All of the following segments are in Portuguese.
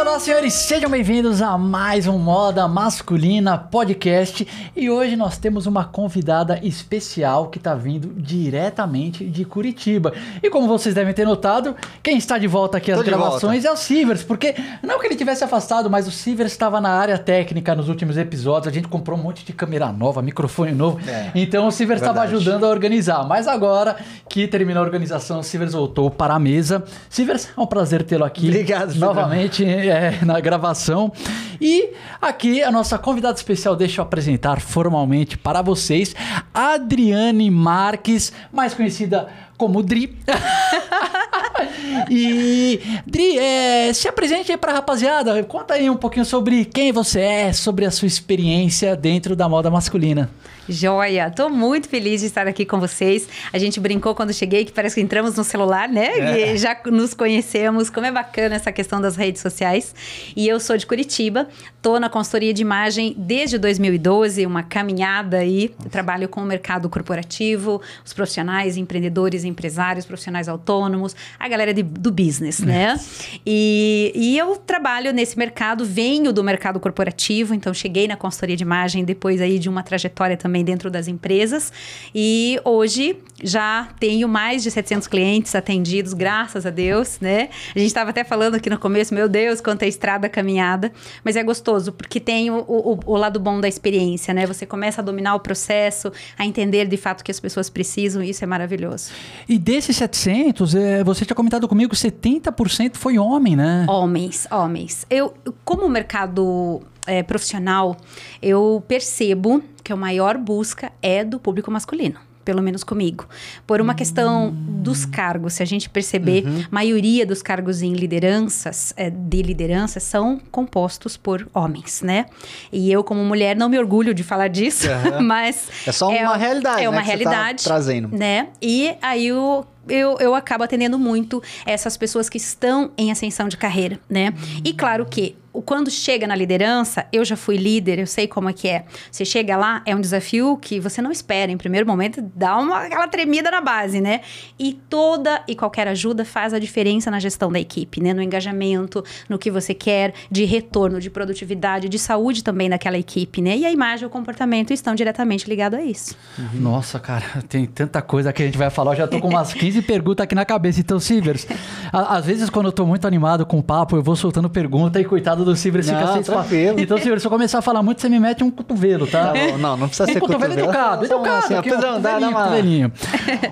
Olá, senhores, sejam bem-vindos a mais um Moda Masculina Podcast. E hoje nós temos uma convidada especial que está vindo diretamente de Curitiba. E como vocês devem ter notado, quem está de volta aqui às gravações é o Sivers, porque não que ele tivesse afastado, mas o Sivers estava na área técnica nos últimos episódios. A gente comprou um monte de câmera nova, microfone novo. É, então o Sivers estava verdade. ajudando a organizar. Mas agora que terminou a organização, o Sivers voltou para a mesa. Sivers, é um prazer tê-lo aqui. Obrigado, Pedro. É, na gravação. E aqui a nossa convidada especial, deixa eu apresentar formalmente para vocês, Adriane Marques, mais conhecida como Dri. e Dri, é, se apresente aí para a rapaziada, conta aí um pouquinho sobre quem você é, sobre a sua experiência dentro da moda masculina. Joia, tô muito feliz de estar aqui com vocês. A gente brincou quando cheguei que parece que entramos no celular, né? É. E já nos conhecemos. Como é bacana essa questão das redes sociais. E eu sou de Curitiba, tô na consultoria de imagem desde 2012, uma caminhada aí. Trabalho com o mercado corporativo, os profissionais, empreendedores, empresários, profissionais autônomos, a galera de- do business, né? E, e eu trabalho nesse mercado, venho do mercado corporativo, então cheguei na consultoria de imagem depois aí de uma trajetória também dentro das empresas. E hoje já tenho mais de 700 clientes atendidos, graças a Deus, né? A gente estava até falando aqui no começo, meu Deus, quanta estrada caminhada, mas é gostoso porque tem o, o- o lado bom da experiência, né? Você começa a dominar o processo, a entender de fato o que as pessoas precisam, e isso é maravilhoso. E desses 700, é, você tinha comentado comigo, 70% foi homem, né? Homens, homens. Eu, como mercado é, profissional, eu percebo que a maior busca é do público masculino. Pelo menos comigo. Por uma questão dos cargos, se a gente perceber, a maioria dos cargos em lideranças, é, de liderança, são compostos por homens, né? E eu, como mulher, não me orgulho de falar disso, Aham. mas. É só uma realidade, É uma né, você tá realidade. trazendo. Né? E aí eu, eu, eu acabo atendendo muito essas pessoas que estão em ascensão de carreira, né? E claro que o- quando chega na liderança, eu já fui líder, eu sei como é que é. Você chega lá, é um desafio que você não espera. Em primeiro momento, dá uma, aquela tremida na base, né? E toda e qualquer ajuda faz a diferença na gestão da equipe, né? No engajamento, no que você quer, de retorno, de produtividade, de saúde também daquela equipe, né? E a imagem e o comportamento estão diretamente ligados a isso. Nossa, cara, tem tanta coisa que a gente vai falar. Eu já tô com umas 15 perguntas aqui na cabeça. Então, Sivers, às vezes quando eu tô muito animado com o papo, eu vou soltando pergunta e coitado do Fica Não, sem espaço. tranquilo. Então, Sivers, se eu começar a falar muito, você me mete um cotovelo, tá? Tá bom, não, não precisa ser cotovelo cotovelo. educado, educado. assim, aqui, ó, Pedrão, dá- dá uma- cotovelinho.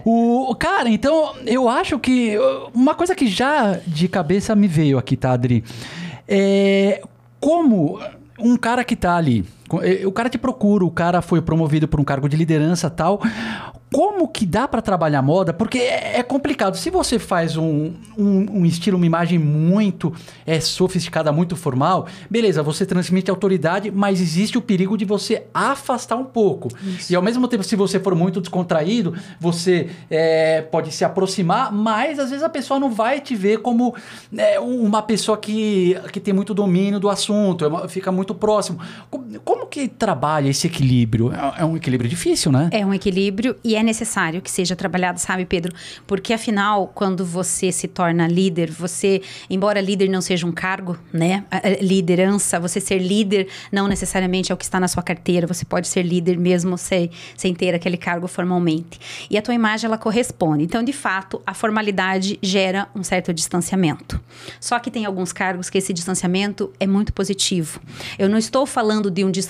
O, cara, então, eu acho que uh, uma coisa que já de cabeça me veio aqui, tá, Adri? É como um cara que tá ali, o cara te procura, o cara foi promovido por um cargo de liderança tal. Como que dá pra trabalhar moda? Porque é é complicado. Se você faz um, um, um estilo, uma imagem muito é, sofisticada, muito formal, beleza, você transmite autoridade, mas existe o perigo de você afastar um pouco. E ao mesmo tempo, se você for muito descontraído, você é, pode se aproximar, mas às vezes a pessoa não vai te ver como é, uma pessoa que, que tem muito domínio do assunto, é fica muito próximo. Como, como que trabalha esse equilíbrio? É, é um equilíbrio difícil, né? É um equilíbrio e é necessário que seja trabalhado, sabe, Pedro? Porque afinal, quando você se torna líder, você, embora líder não seja um cargo, né? Liderança, você ser líder não necessariamente é o que está na sua carteira, você pode ser líder mesmo sem, sem ter aquele cargo formalmente. E a tua imagem, ela corresponde. Então, de fato, a formalidade gera um certo distanciamento. Só que tem alguns cargos que esse distanciamento é muito positivo. Eu não estou falando de um distanciamento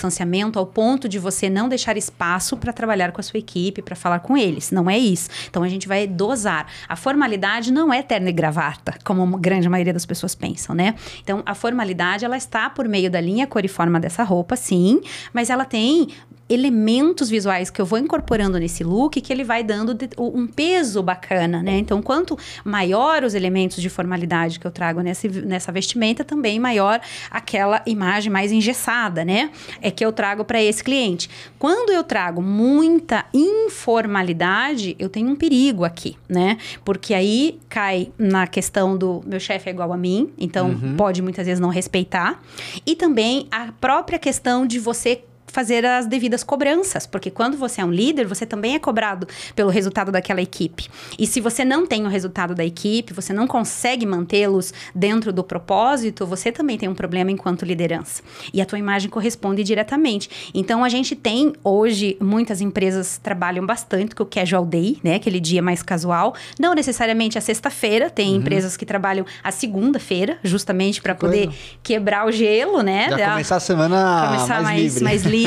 ao ponto de você não deixar espaço para trabalhar com a sua equipe, para falar com eles. Não é isso. Então a gente vai dosar. A formalidade não é terno e gravata, como a grande maioria das pessoas pensam, né? Então a formalidade ela está por meio da linha cor e forma dessa roupa, sim, mas ela tem elementos visuais que eu vou incorporando nesse look que ele vai dando de- um peso bacana, né? Então, quanto maior os elementos de formalidade que eu trago nessa, nessa vestimenta, também maior aquela imagem mais engessada, né? É que eu trago para esse cliente. Quando eu trago muita informalidade, eu tenho um perigo aqui, né? Porque aí cai na questão do meu chefe é igual a mim, então pode muitas vezes não respeitar. E também a própria questão de você fazer as devidas cobranças, porque quando você é um líder, você também é cobrado pelo resultado daquela equipe. E se você não tem o resultado da equipe, você não consegue mantê-los dentro do propósito, você também tem um problema enquanto liderança. E a tua imagem corresponde diretamente. Então a gente tem hoje muitas empresas trabalham bastante com o casual day, né, aquele dia mais casual, não necessariamente a sexta-feira, tem uhum. empresas que trabalham a segunda-feira, justamente para poder quebrar o gelo, né? Já começar a semana começar mais, mais livre, mais livre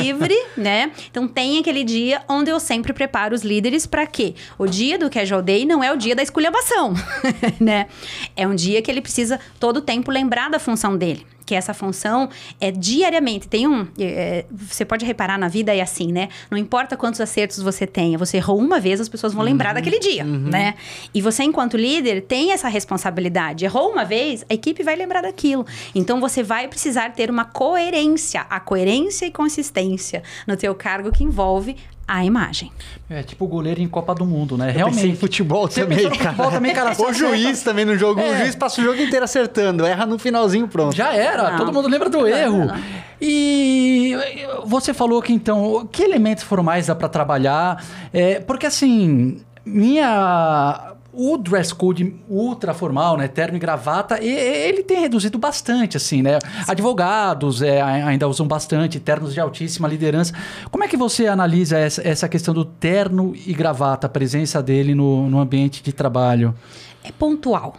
né? Então tem aquele dia onde eu sempre preparo os líderes para quê? O dia do casual day não é o dia da esculhambação, né? É um dia que ele precisa todo o tempo lembrar da função dele que essa função é diariamente. Tem um. É, você pode reparar na vida é assim, né? Não importa quantos acertos você tenha, você errou uma vez, as pessoas vão uhum, lembrar daquele dia, uhum. né? E você, enquanto líder, tem essa responsabilidade. Errou uma vez, a equipe vai lembrar daquilo. Então você vai precisar ter uma coerência, a coerência e consistência no teu cargo que envolve a imagem. É tipo o goleiro em Copa do Mundo, né? Eu Realmente. em futebol Você também, cara. Futebol também, cara. O juiz também no jogo. É. O juiz passa o jogo inteiro acertando. Erra no finalzinho, pronto. Já era. Não. Todo mundo lembra do erro. Não. E você falou que então, que elementos formais dá para trabalhar? É, porque assim, minha o dress code ultra formal, né, terno e gravata, ele tem reduzido bastante, assim, né? Advogados é, ainda usam bastante, ternos de altíssima liderança. Como é que você analisa essa, essa questão do terno e gravata, a presença dele no, no ambiente de trabalho? É pontual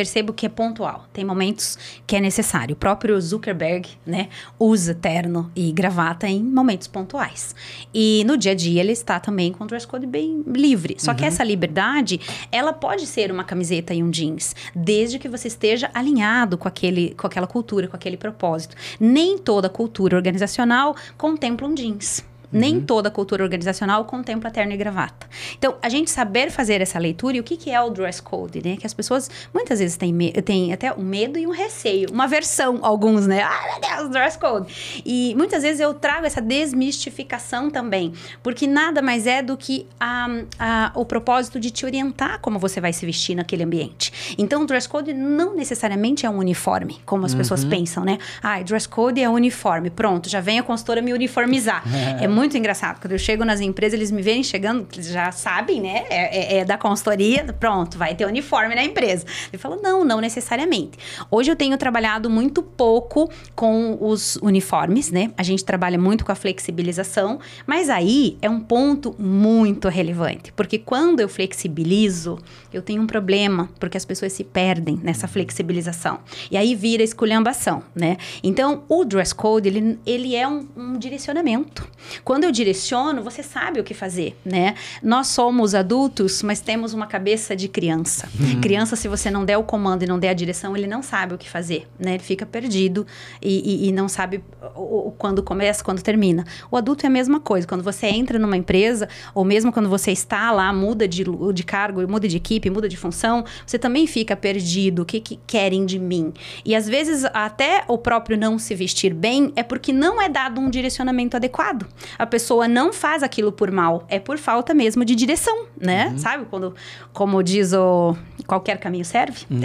percebo que é pontual. Tem momentos que é necessário. O próprio Zuckerberg, né, usa terno e gravata em momentos pontuais. E no dia a dia ele está também com o dress code bem livre. Só uhum. que essa liberdade, ela pode ser uma camiseta e um jeans, desde que você esteja alinhado com aquele com aquela cultura, com aquele propósito. Nem toda cultura organizacional contempla um jeans. Nem uhum. toda cultura organizacional contempla terno e gravata. Então, a gente saber fazer essa leitura e o que, que é o dress code, né? Que as pessoas muitas vezes têm, têm até um medo e um receio, uma versão, alguns, né? Ah, meu Deus, dress code. E muitas vezes eu trago essa desmistificação também, porque nada mais é do que a, a, o propósito de te orientar como você vai se vestir naquele ambiente. Então, o dress code não necessariamente é um uniforme, como as uhum. pessoas pensam, né? Ah, dress code é uniforme. Pronto, já vem a consultora me uniformizar. é muito muito engraçado. Quando eu chego nas empresas, eles me veem chegando, eles já sabem, né? É, é, é da consultoria, pronto, vai ter uniforme na empresa. Eu falo, não, não necessariamente. Hoje eu tenho trabalhado muito pouco com os uniformes, né? A gente trabalha muito com a flexibilização, mas aí é um ponto muito relevante, porque quando eu flexibilizo, eu tenho um problema, porque as pessoas se perdem nessa flexibilização. E aí vira esculhambação, né? Então, o dress code, ele, ele é um, um direcionamento. Quando eu direciono, você sabe o que fazer, né? Nós somos adultos, mas temos uma cabeça de criança. Uhum. Criança, se você não der o comando e não der a direção, ele não sabe o que fazer, né? Ele fica perdido e, e, e não sabe o, o, quando começa, quando termina. O adulto é a mesma coisa. Quando você entra numa empresa, ou mesmo quando você está lá, muda de, de cargo, muda de equipe, muda de função, você também fica perdido. O que, que querem de mim? E às vezes, até o próprio não se vestir bem é porque não é dado um direcionamento adequado a pessoa não faz aquilo por mal, é por falta mesmo de direção, né? Uhum. Sabe? Quando, como diz o qualquer caminho serve. Uhum.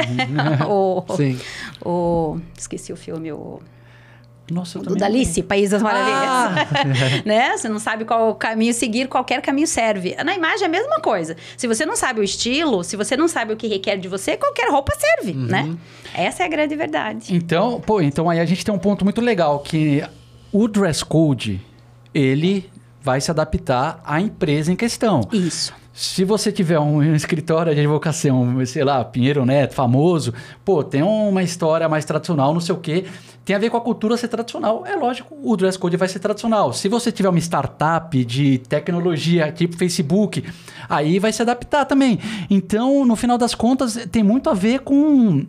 o, Sim. O, esqueci o filme, o nossa, do Dalice, País das Maravilhas. Ah. né? Você não sabe qual caminho seguir, qualquer caminho serve. Na imagem é a mesma coisa. Se você não sabe o estilo, se você não sabe o que requer de você, qualquer roupa serve, uhum. né? Essa é a grande verdade. Então, pô, então aí a gente tem um ponto muito legal que o dress code ele vai se adaptar à empresa em questão. Isso. Se você tiver um escritório de advocação, sei lá, Pinheiro Neto, famoso, pô, tem uma história mais tradicional, não sei o quê, tem a ver com a cultura ser tradicional. É lógico, o dress code vai ser tradicional. Se você tiver uma startup de tecnologia, tipo Facebook, aí vai se adaptar também. Então, no final das contas, tem muito a ver com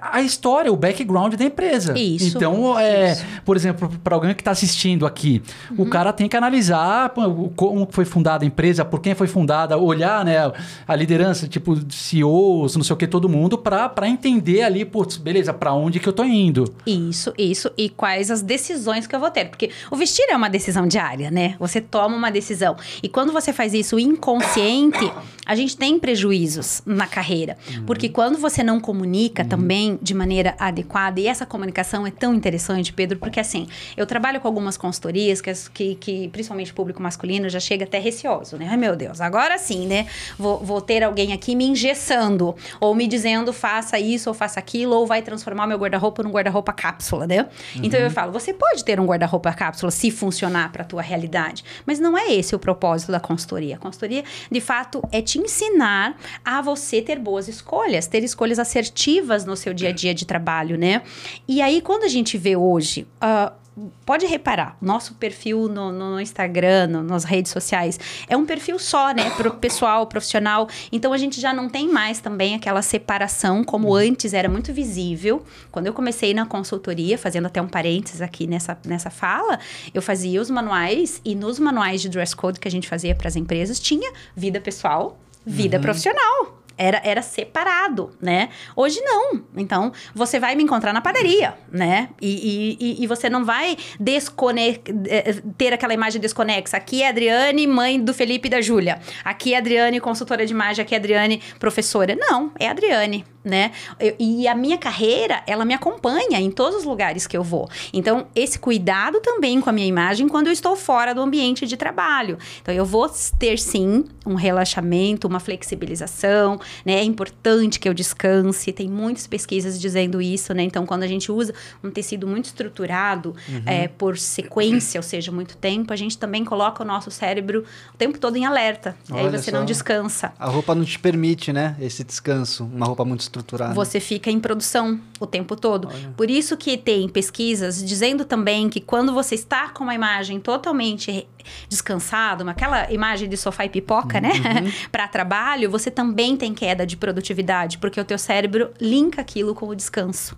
a história, o background da empresa. Isso. Então, é, isso. por exemplo, para alguém que está assistindo aqui, uhum. o cara tem que analisar como foi fundada a empresa, por quem foi fundada, olhar né, a liderança, tipo CEOs, não sei o que, todo mundo, para entender ali, putz, beleza, para onde que eu tô indo. Isso, isso. E quais as decisões que eu vou ter. Porque o vestir é uma decisão diária, né? Você toma uma decisão. E quando você faz isso inconsciente, a gente tem prejuízos na carreira. Uhum. Porque quando você não comunica uhum. também, também de maneira adequada. E essa comunicação é tão interessante, Pedro, porque assim, eu trabalho com algumas consultorias que, que, principalmente público masculino já chega até receoso, né? Ai meu Deus, agora sim, né? Vou, vou ter alguém aqui me engessando ou me dizendo faça isso ou faça aquilo ou vai transformar meu guarda-roupa num guarda-roupa cápsula, né? Uhum. Então eu falo, você pode ter um guarda-roupa cápsula se funcionar para a tua realidade, mas não é esse o propósito da consultoria. A consultoria, de fato, é te ensinar a você ter boas escolhas, ter escolhas assertivas no seu dia a dia de trabalho, né? E aí, quando a gente vê hoje. Uh, pode reparar, nosso perfil no, no Instagram, no, nas redes sociais, é um perfil só, né? Pro pessoal, profissional. Então a gente já não tem mais também aquela separação como antes era muito visível. Quando eu comecei na consultoria, fazendo até um parênteses aqui nessa, nessa fala, eu fazia os manuais e nos manuais de dress code que a gente fazia para as empresas tinha vida pessoal, vida uhum. profissional era, era separado, né? Hoje não. Então, você vai me encontrar na padaria, né? E, e, e você não vai descone eh, ter aquela imagem desconexa. Aqui é Adriane, mãe do Felipe e da Júlia. Aqui é Adriane, consultora de imagem. Aqui é Adriane, professora. Não, é Adriane, né? Eu, e a minha carreira, ela me acompanha em todos os lugares que eu vou. Então, esse cuidado também com a minha imagem quando eu estou fora do ambiente de trabalho. Então, eu vou ter sim um relaxamento, uma flexibilização, né? É importante que eu descanse. Tem muitas pesquisas dizendo isso, né? Então, quando a gente usa um tecido muito estruturado uhum. é, por sequência, ou seja, muito tempo, a gente também coloca o nosso cérebro o tempo todo em alerta. Olha e aí você só. não descansa. A roupa não te permite, né? Esse descanso. Uma roupa muito estruturada estruturado. Você fica em produção o tempo todo. Olha. Por isso que tem pesquisas dizendo também que quando você está com uma imagem totalmente descansado, aquela imagem de sofá e pipoca, né? uhum. né? para trabalho, você também tem queda de produtividade, porque o teu cérebro linka aquilo com o descanso.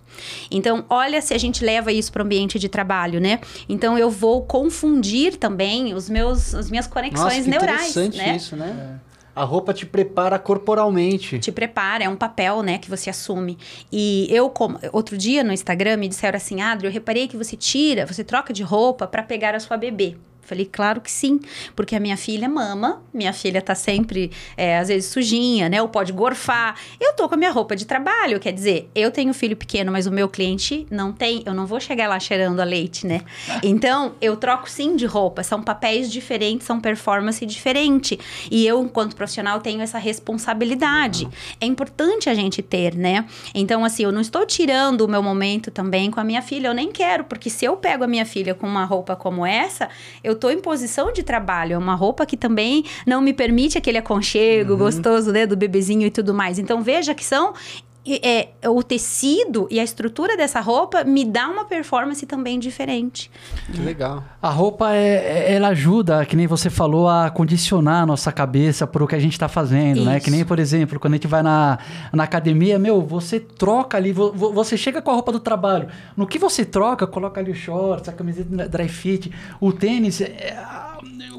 Então, olha se a gente leva isso para o ambiente de trabalho, né? Então, eu vou confundir também os meus, as minhas conexões Nossa, que neurais, interessante né? isso, né? É. A roupa te prepara corporalmente. Te prepara, é um papel, né, que você assume. E eu, como, outro dia no Instagram, me disseram assim, Adri, eu reparei que você tira, você troca de roupa para pegar a sua bebê. Falei, claro que sim, porque a minha filha mama, minha filha tá sempre, é, às vezes, sujinha, né? Ou pode gorfar. Eu tô com a minha roupa de trabalho, quer dizer, eu tenho filho pequeno, mas o meu cliente não tem, eu não vou chegar lá cheirando a leite, né? Então, eu troco sim de roupa, são papéis diferentes, são performance diferente. E eu, enquanto profissional, tenho essa responsabilidade. É importante a gente ter, né? Então, assim, eu não estou tirando o meu momento também com a minha filha, eu nem quero, porque se eu pego a minha filha com uma roupa como essa, eu tô em posição de trabalho. É uma roupa que também não me permite aquele aconchego uhum. gostoso, né? Do bebezinho e tudo mais. Então, veja que são é, o tecido e a estrutura dessa roupa me dá uma performance também diferente. Que legal. A roupa, é, é ela ajuda, que nem você falou, a condicionar a nossa cabeça para o que a gente está fazendo, Isso. né? Que nem, por exemplo, quando a gente vai na, na academia, meu, você troca ali, você chega com a roupa do trabalho. No que você troca, coloca ali o shorts, a camiseta dry fit, o tênis... É,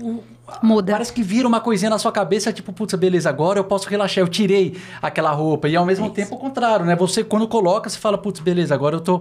o, Muda. Parece que vira uma coisinha na sua cabeça, tipo, putz, beleza, agora eu posso relaxar, eu tirei aquela roupa. E ao mesmo tempo, o contrário, né? Você, quando coloca, você fala, putz, beleza, agora eu tô,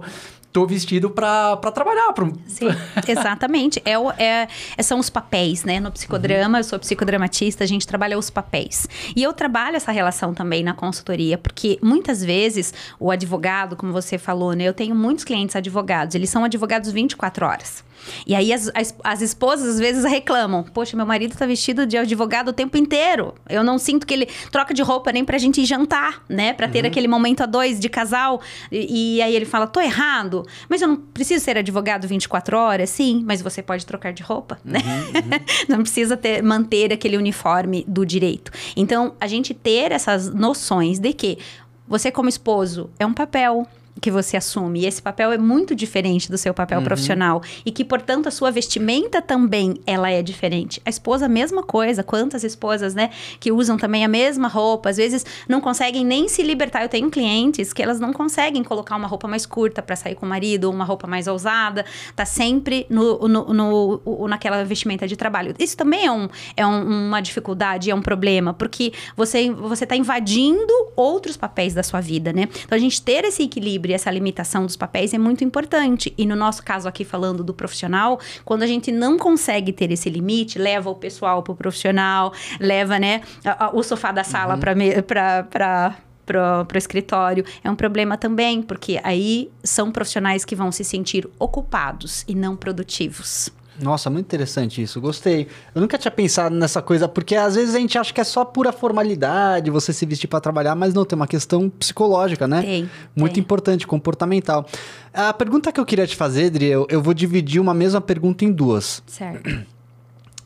tô vestido para trabalhar. Pra... Sim, exatamente. É, o, é, são os papéis, né? No psicodrama, uhum. eu sou psicodramatista, a gente trabalha os papéis. E eu trabalho essa relação também na consultoria, porque muitas vezes o advogado, como você falou, né? Eu tenho muitos clientes advogados, eles são advogados 24 horas. E aí as, as, as, esposas às vezes reclamam: Poxa, meu marido tá vestido de advogado o tempo inteiro. Eu não sinto que ele troca de roupa nem pra gente ir jantar, né? Pra ter uhum. aquele momento a dois de casal. E, e, aí ele fala: Tô errado, mas eu não preciso ser advogado 24 horas. Sim, mas você pode trocar de roupa, né? Uhum, uhum. não precisa ter, manter aquele uniforme do direito. Então, a gente ter essas noções de que você, como esposo, é um papel que você assume. E esse papel é muito diferente do seu papel uhum. profissional. E que, portanto, a sua vestimenta também ela é diferente. A esposa, a mesma coisa. Quantas esposas, né, que usam também a mesma roupa, às vezes não conseguem nem se libertar. Eu tenho clientes que elas não conseguem colocar uma roupa mais curta para sair com o marido, ou uma roupa mais ousada. Tá sempre no, no, no, naquela vestimenta de trabalho. Isso também é, um, é um, uma dificuldade, é um problema, porque você, você tá invadindo outros papéis da sua vida, né? Então, a gente ter esse equilíbrio equilíbrio e essa limitação dos papéis é muito importante. E no nosso caso aqui, falando do profissional, quando a gente não consegue ter esse limite, leva o pessoal para o profissional, leva, né, o sofá da sala uhum. para pro, pro escritório, é um problema também, porque aí são profissionais que vão se sentir ocupados e não produtivos. Nossa, muito interessante isso, gostei. Eu nunca tinha pensado nessa coisa, porque às vezes a gente acha que é só pura formalidade, você se vestir para trabalhar, mas não, tem uma questão psicológica, né? Tem. Muito tem. importante, comportamental. A pergunta que eu queria te fazer, Adri, eu, eu vou dividir uma mesma pergunta em duas. Certo.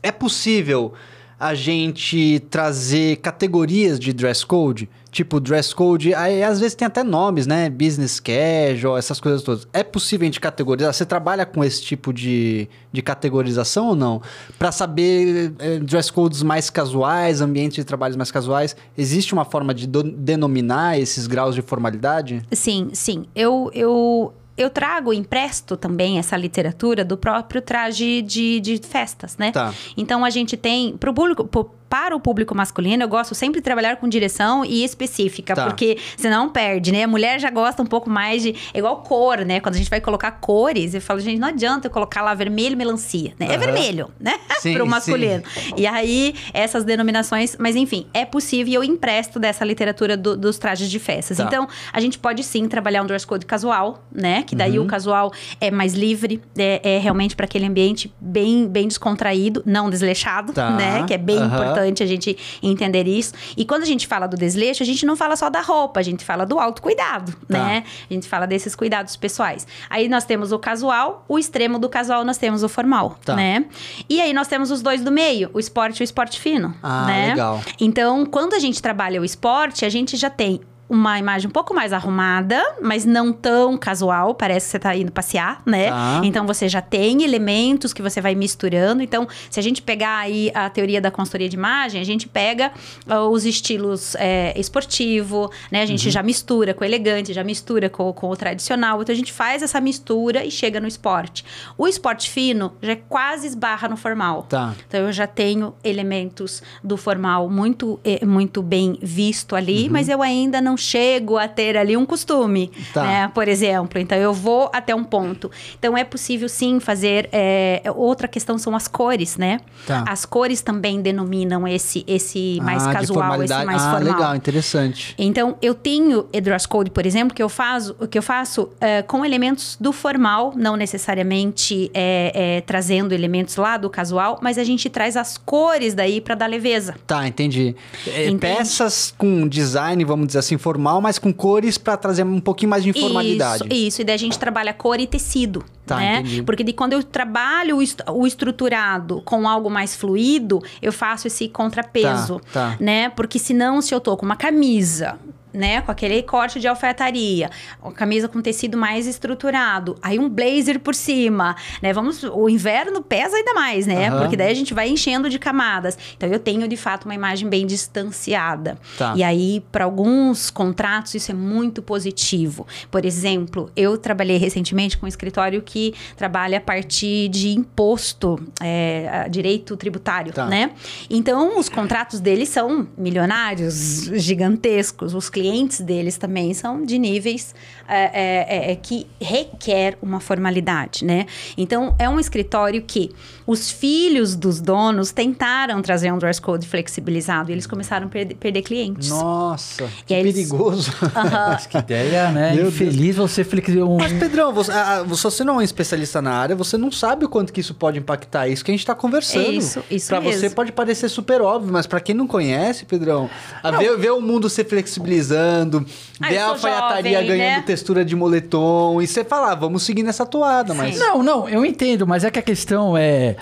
É possível a gente trazer categorias de dress code? Tipo, dress code, aí às vezes tem até nomes, né? Business casual, essas coisas todas. É possível a gente categorizar? Você trabalha com esse tipo de, de categorização ou não? Para saber eh, dress codes mais casuais, ambientes de trabalhos mais casuais, existe uma forma de denominar esses graus de formalidade? Sim, sim. Eu, eu eu trago, empresto também essa literatura do próprio traje de, de festas, né? Tá. Então a gente tem, pro público, pro, para o público masculino, eu gosto sempre de trabalhar com direção e específica, Tá. porque senão perde, né? A mulher já gosta um pouco mais de. É igual cor, né? Quando a gente vai colocar cores, eu falo, gente, não adianta eu colocar lá vermelho e melancia, né? É Aham. vermelho, né? Sim, Pro masculino. E aí, essas denominações, mas enfim, é possível e eu empresto dessa literatura do- dos trajes de festas. Tá. Então, a gente pode sim trabalhar um dress code casual, né? Que daí Uhum. o casual é mais livre, é, é realmente para aquele ambiente bem, bem descontraído, não desleixado, Tá. né? Que é bem Aham. importante a gente entender isso. E quando a gente fala do desleixo, a gente não fala só da roupa, a gente fala do autocuidado, Tá. né? A gente fala desses cuidados pessoais. Aí nós temos o casual, o extremo do casual nós temos o formal, Tá. né? E aí nós temos os dois do meio, o esporte e o esporte fino, Ah, né? legal. Então, quando a gente trabalha o esporte, a gente já tem uma imagem um pouco mais arrumada, mas não tão casual, parece que você tá indo passear, né? Tá. Então você já tem elementos que você vai misturando. Então, se a gente pegar aí a teoria da consultoria de imagem, a gente pega ah, os estilos é, esportivo, né? A gente Uhum. já mistura com o elegante, já mistura com, com o tradicional. Então a gente faz essa mistura e chega no esporte. O esporte fino já é quase esbarra no formal. Tá. Então eu já tenho elementos do formal muito, eh, muito bem visto ali, mas eu ainda não chego a ter ali um costume. Tá. né? Por exemplo. Então eu vou até um ponto. Então é possível sim fazer. eh, outra questão são as cores, né? Tá. As cores também denominam esse, esse mais ah, casual, esse mais ah, formal. legal, interessante. Então, eu tenho dress code, por exemplo, que eu faço, que eu faço eh, com elementos do formal, não necessariamente eh, trazendo elementos lá do casual, mas a gente traz as cores daí para dar leveza. Tá, entendi. É, Entende? Peças com design, vamos dizer assim, formal, mas com cores para trazer um pouquinho mais de informalidade. Isso, isso. E daí a gente trabalha cor e tecido. Tá, né? entendi. Porque de quando eu trabalho o estruturado com algo mais fluido, eu faço esse contrapeso. Tá, tá. Né? Porque senão, se eu tô com uma camisa. Né, com aquele corte de alfaiataria, uma camisa com tecido mais estruturado, aí um blazer por cima, né? Vamos, o inverno pesa ainda mais, né? Aham. Porque daí a gente vai enchendo de camadas. Então eu tenho de fato uma imagem bem distanciada. Tá. E aí, para alguns contratos, isso é muito positivo. Por exemplo, eu trabalhei recentemente com um escritório que trabalha a partir de imposto, é, direito tributário, Tá. né? Então, os contratos deles são milionários, gigantescos. Os clientes deles também são de níveis é, é, é, que requer uma formalidade, né? Então, é um escritório que os filhos dos donos tentaram trazer um dress code flexibilizado e eles começaram a perder, perder clientes. Nossa, que eles- perigoso. Aham. Que ideia, né? Meu Infeliz você flexível. Um... Mas, Pedrão, você, ah, ah, se você não é um especialista na área, você não sabe o quanto que isso pode impactar. É Isso que a gente tá conversando. É isso, isso Pra você pode parecer super óbvio, mas pra quem não conhece, Pedrão, a ver, ver o mundo se flexibilizando, Ah, ver a alfaiataria jovem, ganhando né? textura de moletom, e você falar, vamos seguir nessa toada, mas... Não, não, eu entendo, mas é que a questão é.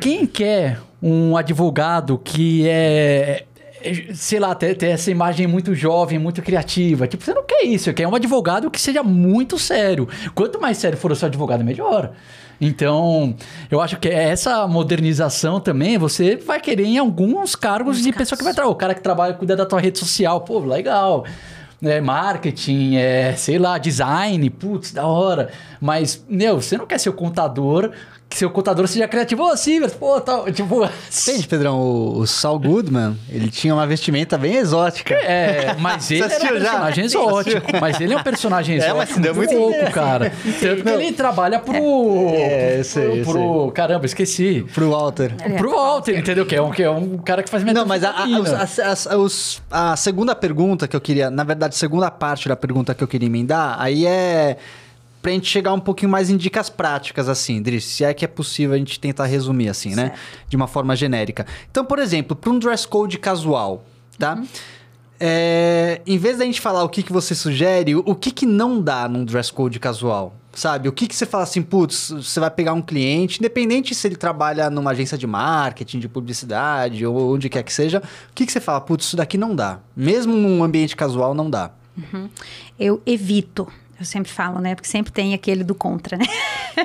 Quem quer um advogado que é. é, Sei lá, ter, ter essa imagem muito jovem, muito criativa. Tipo, você não quer isso, você quer um advogado que seja muito sério. Quanto mais sério for o seu advogado, melhor. Então, eu acho que essa modernização também, você vai querer em alguns cargos de pessoa que vai trabalhar. O cara que trabalha, cuida da tua rede social, pô, legal é, marketing, é, sei lá, design, putz, da hora. Mas, meu, você não quer ser o contador que seu contador seja criativo. Ô, Silvers, pô, tal. Tipo. Entende, Pedrão? O, o Saul Goodman, ele tinha uma vestimenta bem exótica. É, mas ele era um personagem exótico. Mas ele é um personagem É, exótico. mas se deu muito louco, cara. Tanto que ele trabalha pro. É, eu sei, pro, pro- Caramba, esqueci. Pro Walter. É, Pro Walter, entendeu? Que é um, que é um cara que faz Não, mas a, a, a- a- os- a segunda pergunta que eu queria, na verdade, a segunda parte da pergunta que eu queria emendar, aí é pra gente chegar um pouquinho mais em dicas práticas, assim, Dri, se é que é possível a gente tentar resumir, assim, né? Certo. De uma forma genérica. Então, por exemplo, para um dress code casual, tá? Uhum. É, em vez da gente falar o que, que você sugere, o, que, que não dá num dress code casual? Sabe? O que, que você fala assim, putz, você vai pegar um cliente, independente se ele trabalha numa agência de marketing, de publicidade ou onde quer que seja, o que, que você fala, putz, isso daqui não dá. Mesmo num ambiente casual, não dá. Eu evito. Eu sempre falo, né? Porque sempre tem aquele do contra, né?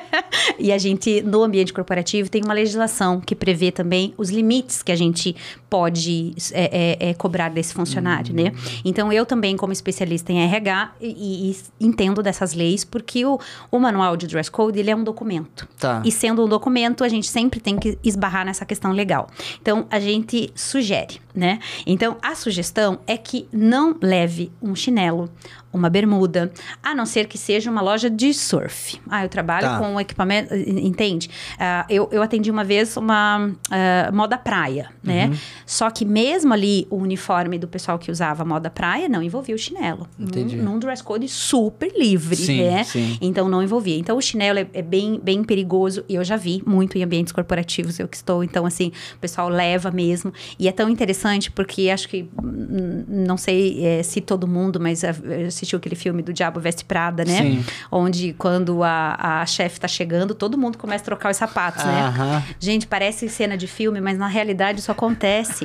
e a gente, no ambiente corporativo, tem uma legislação que prevê também os limites que a gente pode é, é, é, cobrar desse funcionário, né? Então, eu também, como especialista em RH, e, e entendo dessas leis, porque o, o manual de dress code, ele é um documento. Tá. E sendo um documento, a gente sempre tem que esbarrar nessa questão legal. Então, a gente sugere, né? Então, a sugestão é que não leve um chinelo, uma bermuda, a não ser que seja uma loja de surf. Ah, eu trabalho Tá. com equipamento, entende? Ah, eu, eu atendi uma vez uma ah, moda praia, né? Uhum. Só que mesmo ali, o uniforme do pessoal que usava moda praia não envolvia o chinelo. Entendi. Num, num dress code super livre, Sim, né? sim. Então não envolvia. Então o chinelo é, é bem, bem perigoso e eu já vi muito em ambientes corporativos, eu que estou. Então, assim, o pessoal leva mesmo. E é tão interessante porque acho que, hum, não sei eh, se todo mundo, mas assistiu aquele filme do Diabo Veste Prada, né? Sim. Onde quando a, a chefe tá chegando, todo mundo começa a trocar os sapatos, né? Gente, parece cena de filme, mas na realidade isso acontece.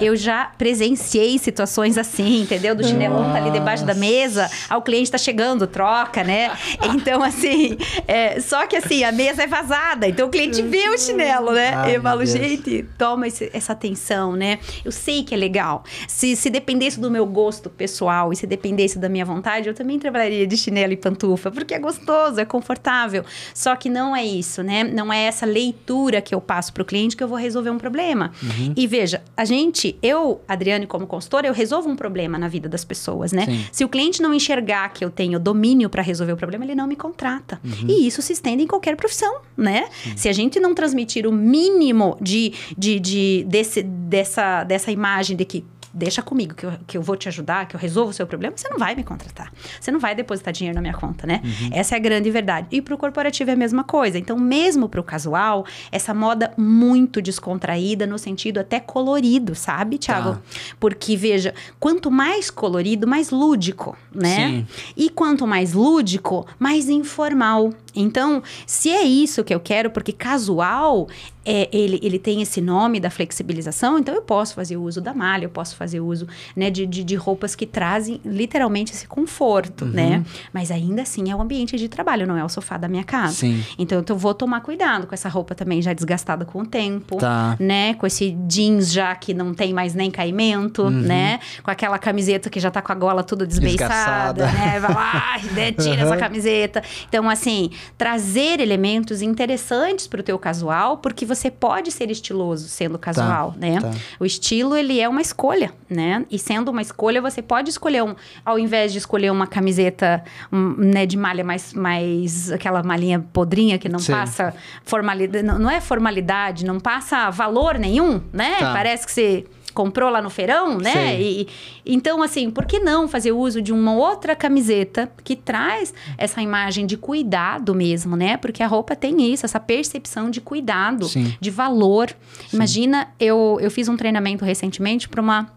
Eu já presenciei situações assim, entendeu? Do chinelão tá ali debaixo da mesa, aí o cliente tá chegando, troca, né? Então, assim, é, só que assim, a mesa é vazada, então o cliente vê o chinelo, né? Ai, eu falo, gente, toma esse- essa atenção, né? Eu sei que é legal. Se, se dependesse do meu gosto pessoal e se dependesse da minha vontade, eu também trabalharia de chinelo e pantufa, porque é gostoso, é confortável. Só que não é isso, né? Não é essa leitura que eu passo para o cliente que eu vou resolver um problema. E veja, a gente, eu, Adriane, como consultora, eu resolvo um problema na vida das pessoas, né? Sim. Se o cliente não enxergar que eu tenho domínio para resolver o problema, ele não me contrata. E isso se estende em qualquer profissão, né? Se a gente não transmitir o mínimo de, de, de desse, dessa, dessa imagem de que deixa comigo, que eu, que eu vou te ajudar, que eu resolvo o seu problema, você não vai me contratar. Você não vai depositar dinheiro na minha conta, né? Essa é a grande verdade. E pro corporativo é a mesma coisa. Então, mesmo pro casual, essa moda muito descontraída, no sentido até colorido, sabe, Thiago? Tá. Porque, veja, quanto mais colorido, mais lúdico, né? Sim. E quanto mais lúdico, mais informal. Então, se é isso que eu quero, porque casual, é, ele, ele tem esse nome da flexibilização, então eu posso fazer uso da malha, eu posso fazer uso né, de, de, de roupas que trazem literalmente esse conforto, né? Mas ainda assim é o ambiente de trabalho, não é o sofá da minha casa. Sim. Então eu vou tomar cuidado com essa roupa também já desgastada com o tempo, Tá. né? Com esse jeans já que não tem mais nem caimento, né? Com aquela camiseta que já tá com a gola toda desbeiçada, né? Vai lá, né? tira essa camiseta. Então, assim, trazer elementos interessantes pro teu casual, porque você pode ser estiloso sendo casual, né? tá. O estilo, ele é uma escolha, né? E sendo uma escolha, você pode escolher um... Ao invés de escolher uma camiseta um, né, de malha mais, mais... Aquela malhinha podrinha que não Sim. passa formalidade... Não, não é formalidade, não passa valor nenhum, né? Tá. Parece que você comprou lá no feirão, né? E, então, assim, por que não fazer uso de uma outra camiseta que traz essa imagem de cuidado mesmo, né? Porque a roupa tem isso, essa percepção de cuidado, Sim. de valor. Imagina, eu, eu fiz um treinamento recentemente para uma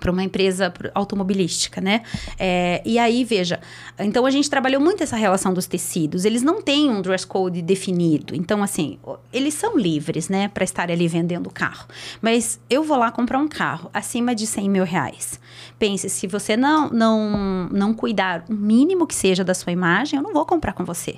para uma empresa automobilística, né? É, e aí, veja, então a gente trabalhou muito essa relação dos tecidos. Eles não têm um dress code definido. Então, assim, eles são livres, né? Para estar ali vendendo o carro. Mas eu vou lá comprar um carro acima de 100 mil reais. Pense, se você não, não, não cuidar o mínimo que seja da sua imagem, eu não vou comprar com você.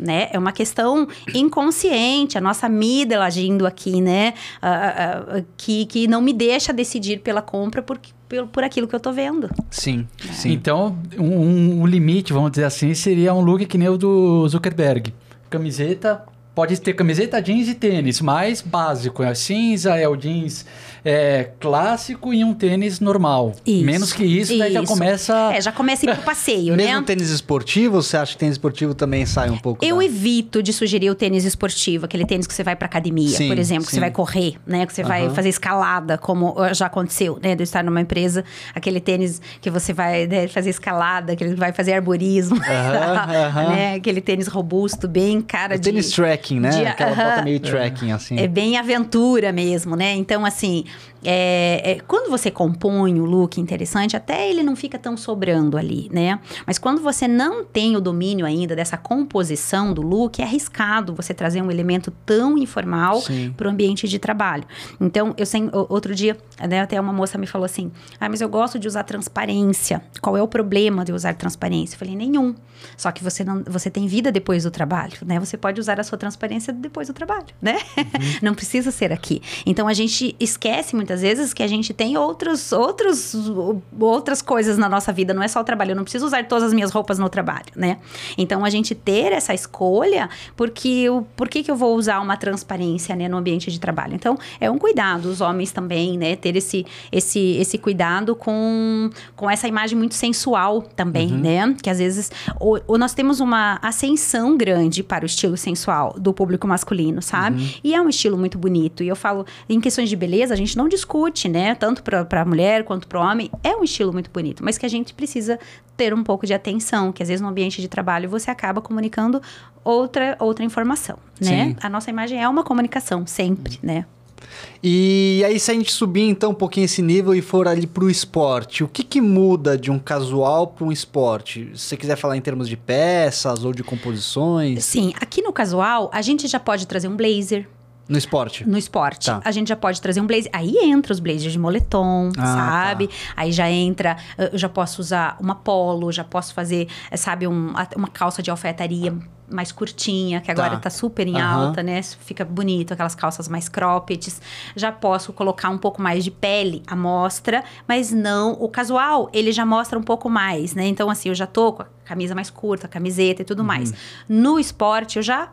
Né? É uma questão inconsciente, a nossa amígdala agindo aqui, né? Ah, ah, ah, que, que não me deixa decidir pela compra por, por, por aquilo que eu tô vendo. Sim, sim. Então, um, um limite, vamos dizer assim, seria um look que nem o do Zuckerberg. Camiseta, pode ter camiseta, jeans e tênis, mais básico. É cinza, é o jeans é, clássico e um tênis normal. Isso. Menos que isso, daí já Isso. começa. É, já começa a ir pro passeio, Mesmo né? tênis esportivo, você acha que tênis esportivo também sai um pouco? Eu da- evito de sugerir o tênis esportivo, aquele tênis que você vai pra academia, Sim, por exemplo, que sim. você vai correr, né? Que você vai Aham. fazer escalada, como já aconteceu, né? De eu estar numa empresa, aquele tênis que você vai né, fazer escalada, que ele vai fazer arborismo, aham. né? Aquele tênis robusto, bem cara O de... tênis tracking, né? de- Aquela bota aham. meio tracking, assim. É bem aventura mesmo, né? Então, assim, é, é, quando você compõe o look interessante, até ele não fica tão sobrando ali, né? Mas quando você não tem o domínio ainda dessa composição do look, é arriscado você trazer um elemento tão informal para o ambiente de trabalho. Então, eu sem, outro dia, né, até uma moça me falou assim: Ah, mas eu gosto de usar transparência. Qual é o problema de usar transparência? Eu falei, nenhum. Só que você não, você tem vida depois do trabalho, né? Você pode usar a sua transparência depois do trabalho, né? não precisa ser aqui. Então a gente esquece muitas vezes que a gente tem outros, outros, outras coisas na nossa vida, não é só o trabalho. Eu não preciso usar todas as minhas roupas no trabalho, né? Então a gente ter essa escolha, porque eu, por que, que eu vou usar uma transparência né, no ambiente de trabalho? Então é um cuidado, os homens também, né? Ter esse, esse, esse cuidado com, com essa imagem muito sensual também, né? Que às vezes ou, ou nós temos uma ascensão grande para o estilo sensual do público masculino, sabe? E é um estilo muito bonito. E eu falo, em questões de beleza, a gente não discute, né? Tanto para a mulher quanto para o homem. É um estilo muito bonito, mas que a gente precisa ter um pouco de atenção, que às vezes no ambiente de trabalho você acaba comunicando outra, outra informação, né? Sim. A nossa imagem é uma comunicação, sempre, né? E aí, se a gente subir então um pouquinho esse nível e for ali pro esporte, o que que muda de um casual para um esporte? Se você quiser falar em termos de peças ou de composições, Sim, aqui no casual, a gente já pode trazer um blazer, no esporte. No esporte. Tá. A gente já pode trazer um blazer. Aí entra os blazers de moletom, Ah, sabe? Aí já entra. Eu já posso usar uma polo, já posso fazer, eh, sabe, um- uma calça de alfaiataria mais curtinha, que agora Tá. tá, super em Aham. alta, né? Fica bonito, aquelas calças mais croppeds. Já posso colocar um pouco mais de pele à mostra, mas não. O casual, ele já mostra um pouco mais, né? Então, assim, eu já tô com a camisa mais curta, a camiseta e tudo mais. No esporte, eu já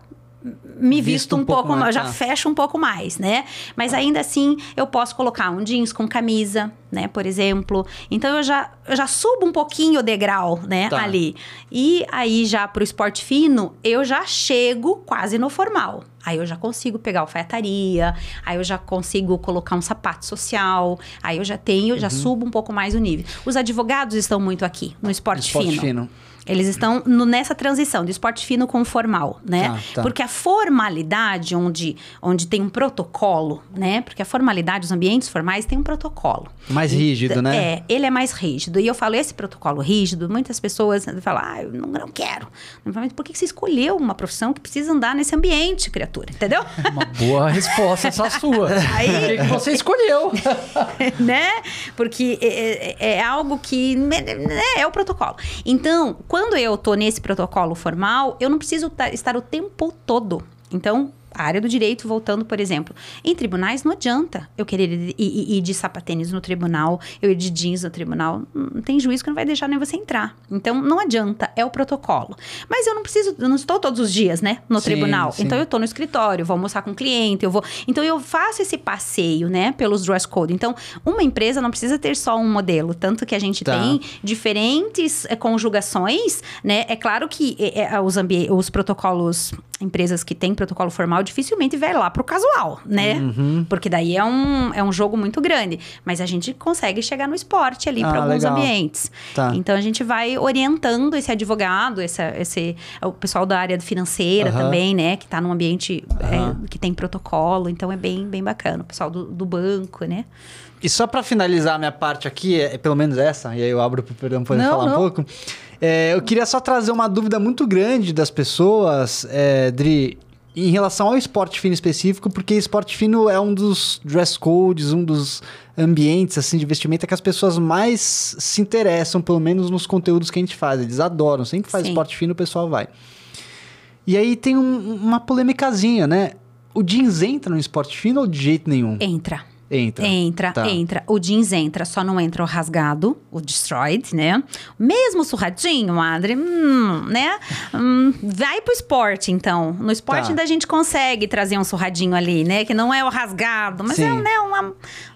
me Visto visto um um, pouco pouco, mais, já tá. fecha um pouco mais, né? Mas ainda assim, eu posso colocar um jeans com camisa, né? Por exemplo. Então, eu já, eu já subo um pouquinho o degrau, né? Tá. Ali. E aí, já pro esporte fino, eu já chego quase no formal. Aí eu já consigo pegar alfaiataria, aí eu já consigo colocar um sapato social, aí eu já tenho, Uhum. já subo um pouco mais o nível. Os advogados estão muito aqui, no esporte, Esporte fino. fino. Eles estão no- nessa transição de esporte fino com formal, né? Tá, tá. Porque a formalidade, onde, onde tem um protocolo, né? Porque a formalidade, os ambientes formais têm um protocolo. Mais rígido, né? É, ele é mais rígido. E eu falo, esse protocolo rígido, muitas pessoas falam, ah, eu não, não quero. Mas por que você escolheu uma profissão que precisa andar nesse ambiente, criatura? Entendeu? Uma boa resposta essa sua. Aí- O que que você escolheu? né? Porque é, é- é algo que né, é o protocolo. Então, quando eu tô nesse protocolo formal, eu não preciso ta- estar o tempo todo. Então, a área do direito, voltando, por exemplo, em tribunais não adianta eu querer ir, ir- ir de sapatênis no tribunal, eu ir de jeans no tribunal. Não tem juiz que não vai deixar nem você entrar. Então, não adianta, é o protocolo. Mas eu não preciso, eu não estou todos os dias, né, no Sim, tribunal. sim. Então, eu tô no escritório, vou almoçar com o cliente, eu vou. Então eu faço esse passeio, né, pelos dress code. Então, uma empresa não precisa ter só um modelo, tanto que a gente Tá. tem diferentes eh, conjugações, né? É claro que eh, eh, os, os protocolos, empresas que têm protocolo formal, dificilmente vai lá pro casual, né? Uhum. Porque daí é um, é um jogo muito grande. Mas a gente consegue chegar no esporte ali Ah, para alguns legal. ambientes. Tá. Então a gente vai orientando esse advogado, essa, esse o pessoal da área financeira Aham. também, né, que está num ambiente é, Aham. que tem protocolo, então é bem bem bacana, o pessoal do, do banco, né? E só pra finalizar a minha parte aqui, é, é pelo menos essa, e aí eu abro pro Perdão poder Não, falar um não. pouco. É, eu queria só trazer uma dúvida muito grande das pessoas, é, Dri, em relação ao esporte fino específico, porque esporte fino é um dos dress codes, um dos ambientes assim de vestimenta que as pessoas mais se interessam, pelo menos nos conteúdos que a gente faz. Eles adoram, sempre que faz Sim. esporte fino o pessoal vai. E aí tem um- uma polêmicazinha, né? O jeans entra no esporte fino ou de jeito nenhum? Entra. Entra. Entra, Tá. entra. O jeans entra, só não entra o rasgado, o destroyed, né? Mesmo surradinho, Adri, hum, né? Hum, vai pro esporte, então. No esporte Tá. ainda a gente consegue trazer um surradinho ali, né? Que não é o rasgado, mas é Sim. né, uma-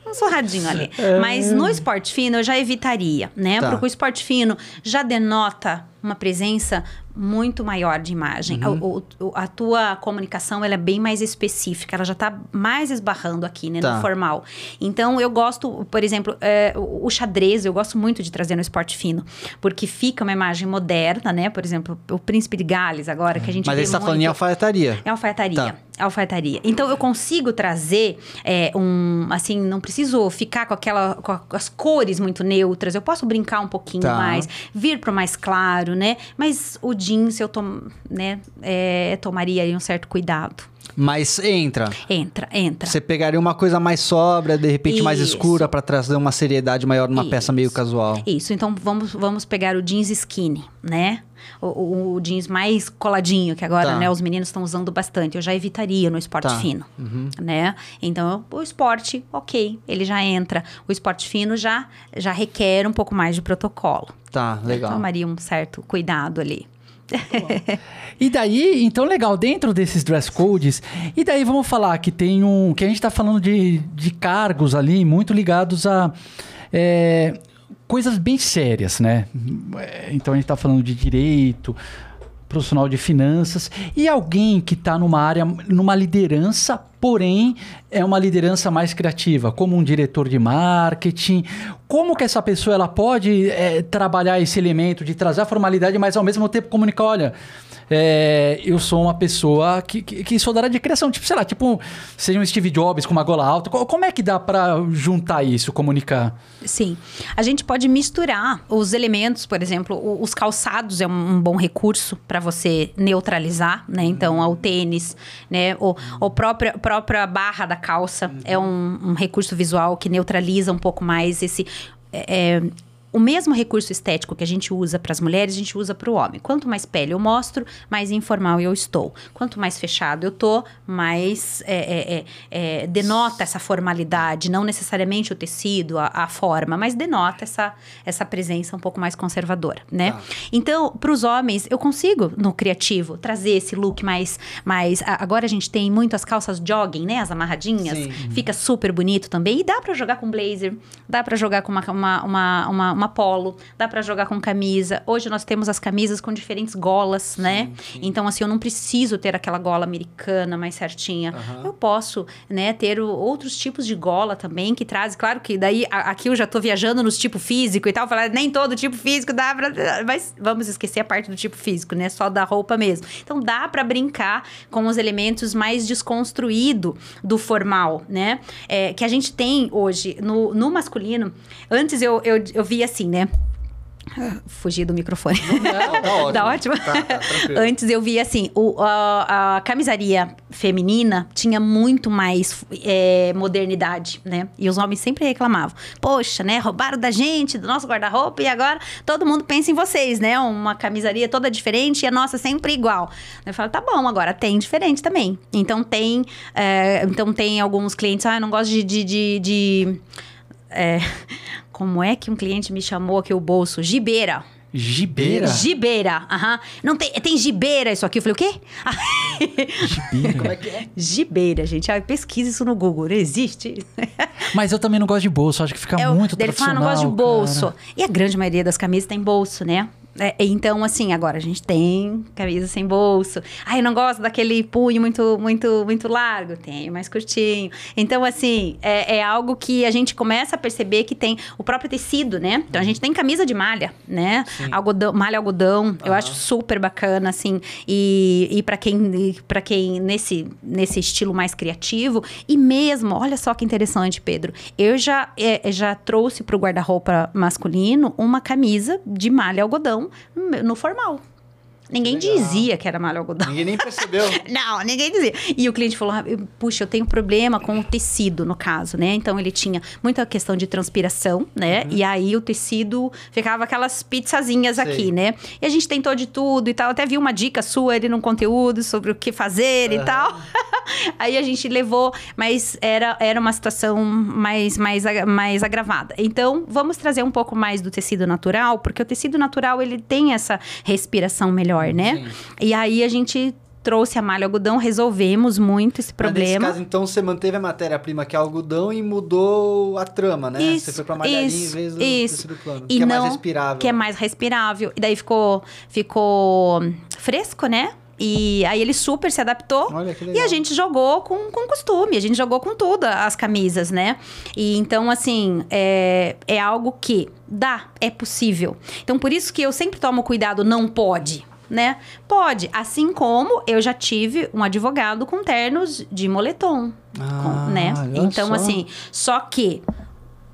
um surradinho ali. Mas no esporte fino eu já evitaria, né? Tá. Porque o esporte fino já denota uma presença muito maior de imagem. Uhum. O- o- a tua comunicação ela é bem mais específica, ela já tá mais esbarrando aqui, né? Tá. No formal. Então, eu gosto, por exemplo, é, o xadrez, eu gosto muito de trazer no esporte fino, porque fica uma imagem moderna, né? Por exemplo, o Príncipe de Gales, agora, que a gente Mas vê aí você tá falando em alfaiataria. É alfaiataria. Tá. Alfaiataria. Então eu consigo trazer é, um. Assim, não preciso ficar com aquela. com as cores muito neutras. Eu posso brincar um pouquinho Tá. mais, vir pro mais claro, né? Mas o jeans eu tom, né, é, tomaria um certo cuidado. Mas entra. Entra, entra. Você pegaria uma coisa mais sóbria, de repente mais Isso. escura, pra trazer uma seriedade maior numa peça meio Isso. casual. Isso, então vamos, vamos pegar o jeans skinny, né? O, o- jeans mais coladinho, que agora, Tá. né, os meninos estão usando bastante. Eu já evitaria no esporte Tá. fino, né? Então, o esporte, ok, ele já entra. O esporte fino já, já requer um pouco mais de protocolo. Tá, legal. Tomaria um certo cuidado ali. E daí, então legal, dentro desses dress codes, e daí vamos falar que tem um. que a gente tá falando de, de cargos ali muito ligados a. é, coisas bem sérias, né? É, Então a gente tá falando de direito, profissional de finanças, e alguém que tá numa área, numa liderança, porém é uma liderança mais criativa, como um diretor de marketing. Como que essa pessoa ela pode é, trabalhar esse elemento de trazer a formalidade, mas ao mesmo tempo comunicar, olha, é, eu sou uma pessoa que, que, que sou da área de criação, tipo, sei lá, tipo, seja um Steve Jobs com uma gola alta. Co- Como é que dá pra juntar isso, comunicar? Sim. A gente pode misturar os elementos, por exemplo, os calçados é um, bom recurso para você neutralizar, né? Então, o tênis, né? O, o própria, própria barra da calça é um, um recurso visual que neutraliza um pouco mais esse. é, é, o mesmo recurso estético que a gente usa para as mulheres, a gente usa para o homem. Quanto mais pele eu mostro, mais informal eu estou. Quanto mais fechado eu tô, mais é, é, é, é, denota essa formalidade, não necessariamente o tecido, a, a forma, mas denota essa, essa presença um pouco mais conservadora, né? Tá. Então, para os homens, eu consigo no criativo trazer esse look mais, mais. Agora a gente tem muito as calças jogging, né? As amarradinhas. Sim. Fica super bonito também. E dá para jogar com blazer, dá para jogar com uma, uma, uma, uma, uma polo, dá para jogar com camisa. Hoje nós temos as camisas com diferentes golas, né? Então, assim, eu não preciso ter aquela gola americana mais certinha. Eu posso, né, ter o- outros tipos de gola também que traz. Claro que daí a- aqui eu já tô viajando nos tipo físico e tal, falar nem todo tipo físico dá pra. Mas vamos esquecer a parte do tipo físico, né? Só da roupa mesmo. Então dá pra brincar com os elementos mais desconstruído do formal, né? É, que a gente tem hoje no, no masculino. Antes eu, eu, eu via assim, né? Fugir do microfone. Não, tá ótimo. Tá ótimo? Tá, tá. Antes eu via assim, o, a, a camisaria feminina tinha muito mais é, modernidade, né? E os homens sempre reclamavam. Poxa, né? Roubaram da gente, do nosso guarda-roupa, e agora todo mundo pensa em vocês, né? Uma camisaria toda diferente e a nossa sempre igual. Eu falo, tá bom, agora tem diferente também. Então tem, é, então tem alguns clientes, ah, eu não gosto de- de- de- de é, como é que um cliente me chamou aqui o bolso? Gibeira. Gibeira? Gibeira, aham. Não tem, tem gibeira isso aqui. Eu falei, o quê? Gibeira. Como é que é? gibeira, gente. Ah, pesquisa isso no Google, não existe. Mas eu também não gosto de bolso, acho que fica É muito Ele fala, não gosto de tradicional, bolso. cara. E a grande maioria das camisas tem bolso, né? É, então, assim, agora a gente tem camisa sem bolso. Ai, eu não gosto daquele punho muito, muito, muito largo. Tem mais curtinho. Então, assim, é, é algo que a gente começa a perceber que tem o próprio tecido, né? Então, a gente tem camisa de malha, né? Algodão, malha algodão. Eu acho super bacana, assim. E, e para quem, para quem nesse, nesse estilo mais criativo. E mesmo, olha só que interessante, Pedro. Eu já, é, já trouxe pro guarda-roupa masculino uma camisa de malha algodão no, formal. Ninguém Legal. dizia que era malha algodão. Ninguém nem percebeu. Não, ninguém dizia. E o cliente falou: "Ah, puxa, eu tenho problema com o tecido, no caso, né? Então ele tinha muita questão de transpiração, né? E aí o tecido ficava aquelas pizzazinhas Uhum. Sei. aqui, né? E a gente tentou de tudo e tal. Até vi uma dica sua ali no conteúdo sobre o que fazer e Aham. tal. aí a gente levou, mas era, era uma situação mais, mais, mais agravada. Então, vamos trazer um pouco mais do tecido natural, porque o tecido natural ele tem essa respiração melhor, né? E aí a gente trouxe a malha algodão, resolvemos muito esse Mas nesse problema. caso, então, você manteve a matéria-prima que é algodão e mudou a trama, né? Isso, você foi pra malharia isso, em vez do isso. tecido plano. E que é não, mais respirável. Que é mais respirável. E daí ficou, ficou fresco, né? E aí ele super se adaptou. E a gente jogou com, com costume, a gente jogou com tudo as camisas, né? E então, assim, é, é algo que dá, é possível. Então, por isso que eu sempre tomo cuidado, não pode. Né? Pode, assim como eu já tive um advogado com ternos de moletom, Ah, com- né? Então, só. assim, só que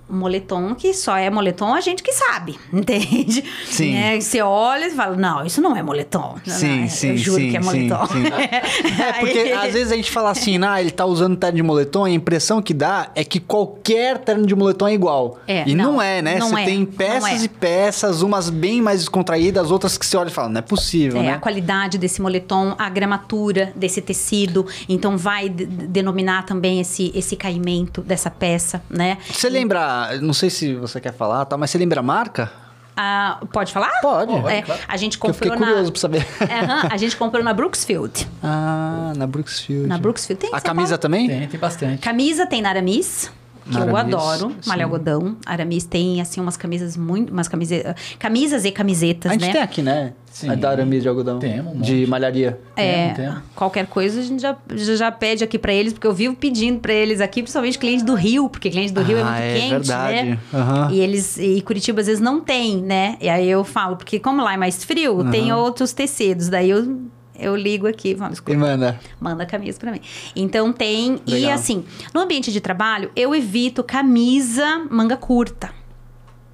moletom que só é moletom a gente que sabe, entende? Sim. Né? Você olha e fala, não, isso não é moletom. Sim, não, sim, Eu juro sim, que é sim, moletom. sim. É, porque às vezes a gente fala assim, ah, ele tá usando terno de moletom, a impressão que dá é que qualquer terno de moletom é igual. É, e não, não, é, né? não Você é, tem peças é. e peças, umas bem mais descontraídas, outras que você olha e fala, não é possível, É, né? a qualidade desse moletom, a gramatura desse tecido, então vai de- de- denominar também esse, esse caimento dessa peça, né? Você lembra, não sei se você quer falar, tá, mas você lembra a marca? Ah, pode falar? Pode. É, claro. a gente Que eu fiquei comprou na... curioso pra saber. Aham, a gente comprou na Brooksfield. ah, na Brooksfield. Na Brooksfield tem em A camisa também? Tem, tem bastante. Camisa tem na Aramis. Que Na eu Aramis, adoro, malha algodão. Aramis tem, assim, umas camisas muito... Umas camisetas... Camisas e camisetas, A gente né? tem aqui, né? Sim. A da Aramis de algodão. Temos um De malharia. É, Temos, temos. qualquer coisa a gente já, já, já pede aqui pra eles, porque eu vivo pedindo pra eles aqui, principalmente clientes do Rio, porque cliente do Rio é Ah, muito é quente, verdade. né? Aham. E eles e Curitiba às vezes não tem, né? E aí eu falo, porque como lá é mais frio, tem outros tecidos, daí eu eu ligo aqui, vamos E escutar. manda. Manda a camisa pra mim. Então tem. E Legal. assim, no ambiente de trabalho, eu evito camisa manga curta.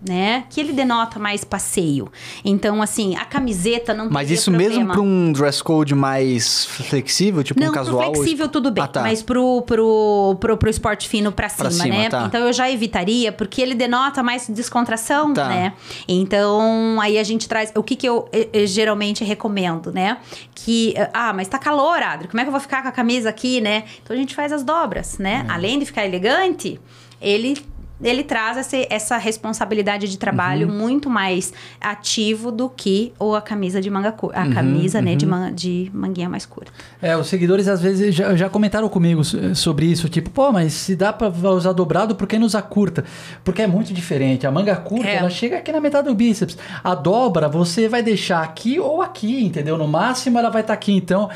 Né? Que ele denota mais passeio. Então, assim, a camiseta não Mas isso mesmo problema. pra um dress code mais flexível, tipo Não, um casual? flexível tudo bem, Ah, tá. mas pro, pro, pro, pro esporte fino pra cima, cima, né? tá. Então eu já evitaria, porque ele denota mais descontração, Tá. né? Então aí a gente traz. O que, que eu, eh, eh, geralmente recomendo, né? Que, ah, mas tá calor, Adri, como é que eu vou ficar com a camisa aqui, né? Então a gente faz as dobras, né? É. Além de ficar elegante, ele. Ele traz esse- essa responsabilidade de trabalho Uhum. muito mais ativo do que ou a camisa de manga. A Uhum, camisa, né, de, man- de manguinha mais curta. É, os seguidores às vezes já, já comentaram comigo so- sobre isso, tipo, pô, mas se dá pra usar dobrado, por que não usar curta? Porque é muito diferente. A manga curta, É. ela chega aqui na metade do bíceps. A dobra, você vai deixar aqui ou aqui, entendeu? No máximo ela vai estar aqui. Então,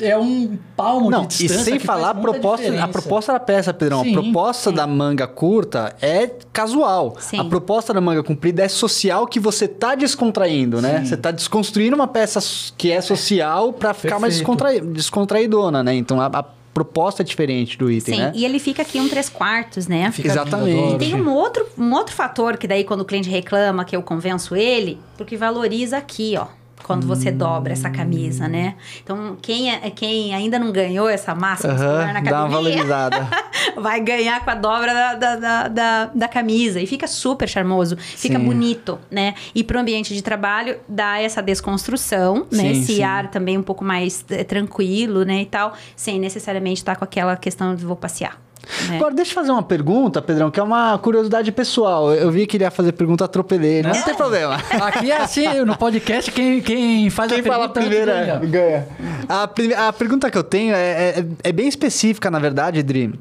é um palmo Não, de e distância sem que falar a faz muita proposta, a diferença. proposta da peça, Pedrão. Sim, a proposta sim. da manga curta é casual. Sim. A proposta da manga comprida é social que você tá descontraindo, né? Sim. Você tá desconstruindo uma peça que é social pra ficar mais Perfeito. descontrai, descontraidona, né? Então a, a proposta é diferente do item, Sim, né? e ele fica aqui um três quartos, né? Fica Exatamente. E tem um outro, um outro fator que daí quando o cliente reclama que eu convenço ele, porque valoriza aqui, ó. Quando você dobra essa camisa, né? Então, quem, é, quem ainda não ganhou essa massa Aham, na dá uma academia, valorizada. vai ganhar com a dobra da, da, da, da- da camisa. E fica super charmoso, fica Sim. bonito, né? E pro ambiente de trabalho dá essa desconstrução, né? Sim, Esse sim. ar também um pouco mais eh, tranquilo, né? E tal, sem necessariamente estar com aquela questão de vou passear. Né? Agora, deixa eu fazer uma pergunta, Pedrão, que é uma curiosidade pessoal. Eu vi que ele ia fazer pergunta, atropelei. Não, Não. tem problema. Aqui é assim, no podcast, quem, quem faz Quem a fala pergunta primeiro ganha. é, ganha. A, prime- a pergunta que eu tenho é, é- é bem específica, na verdade, Dri.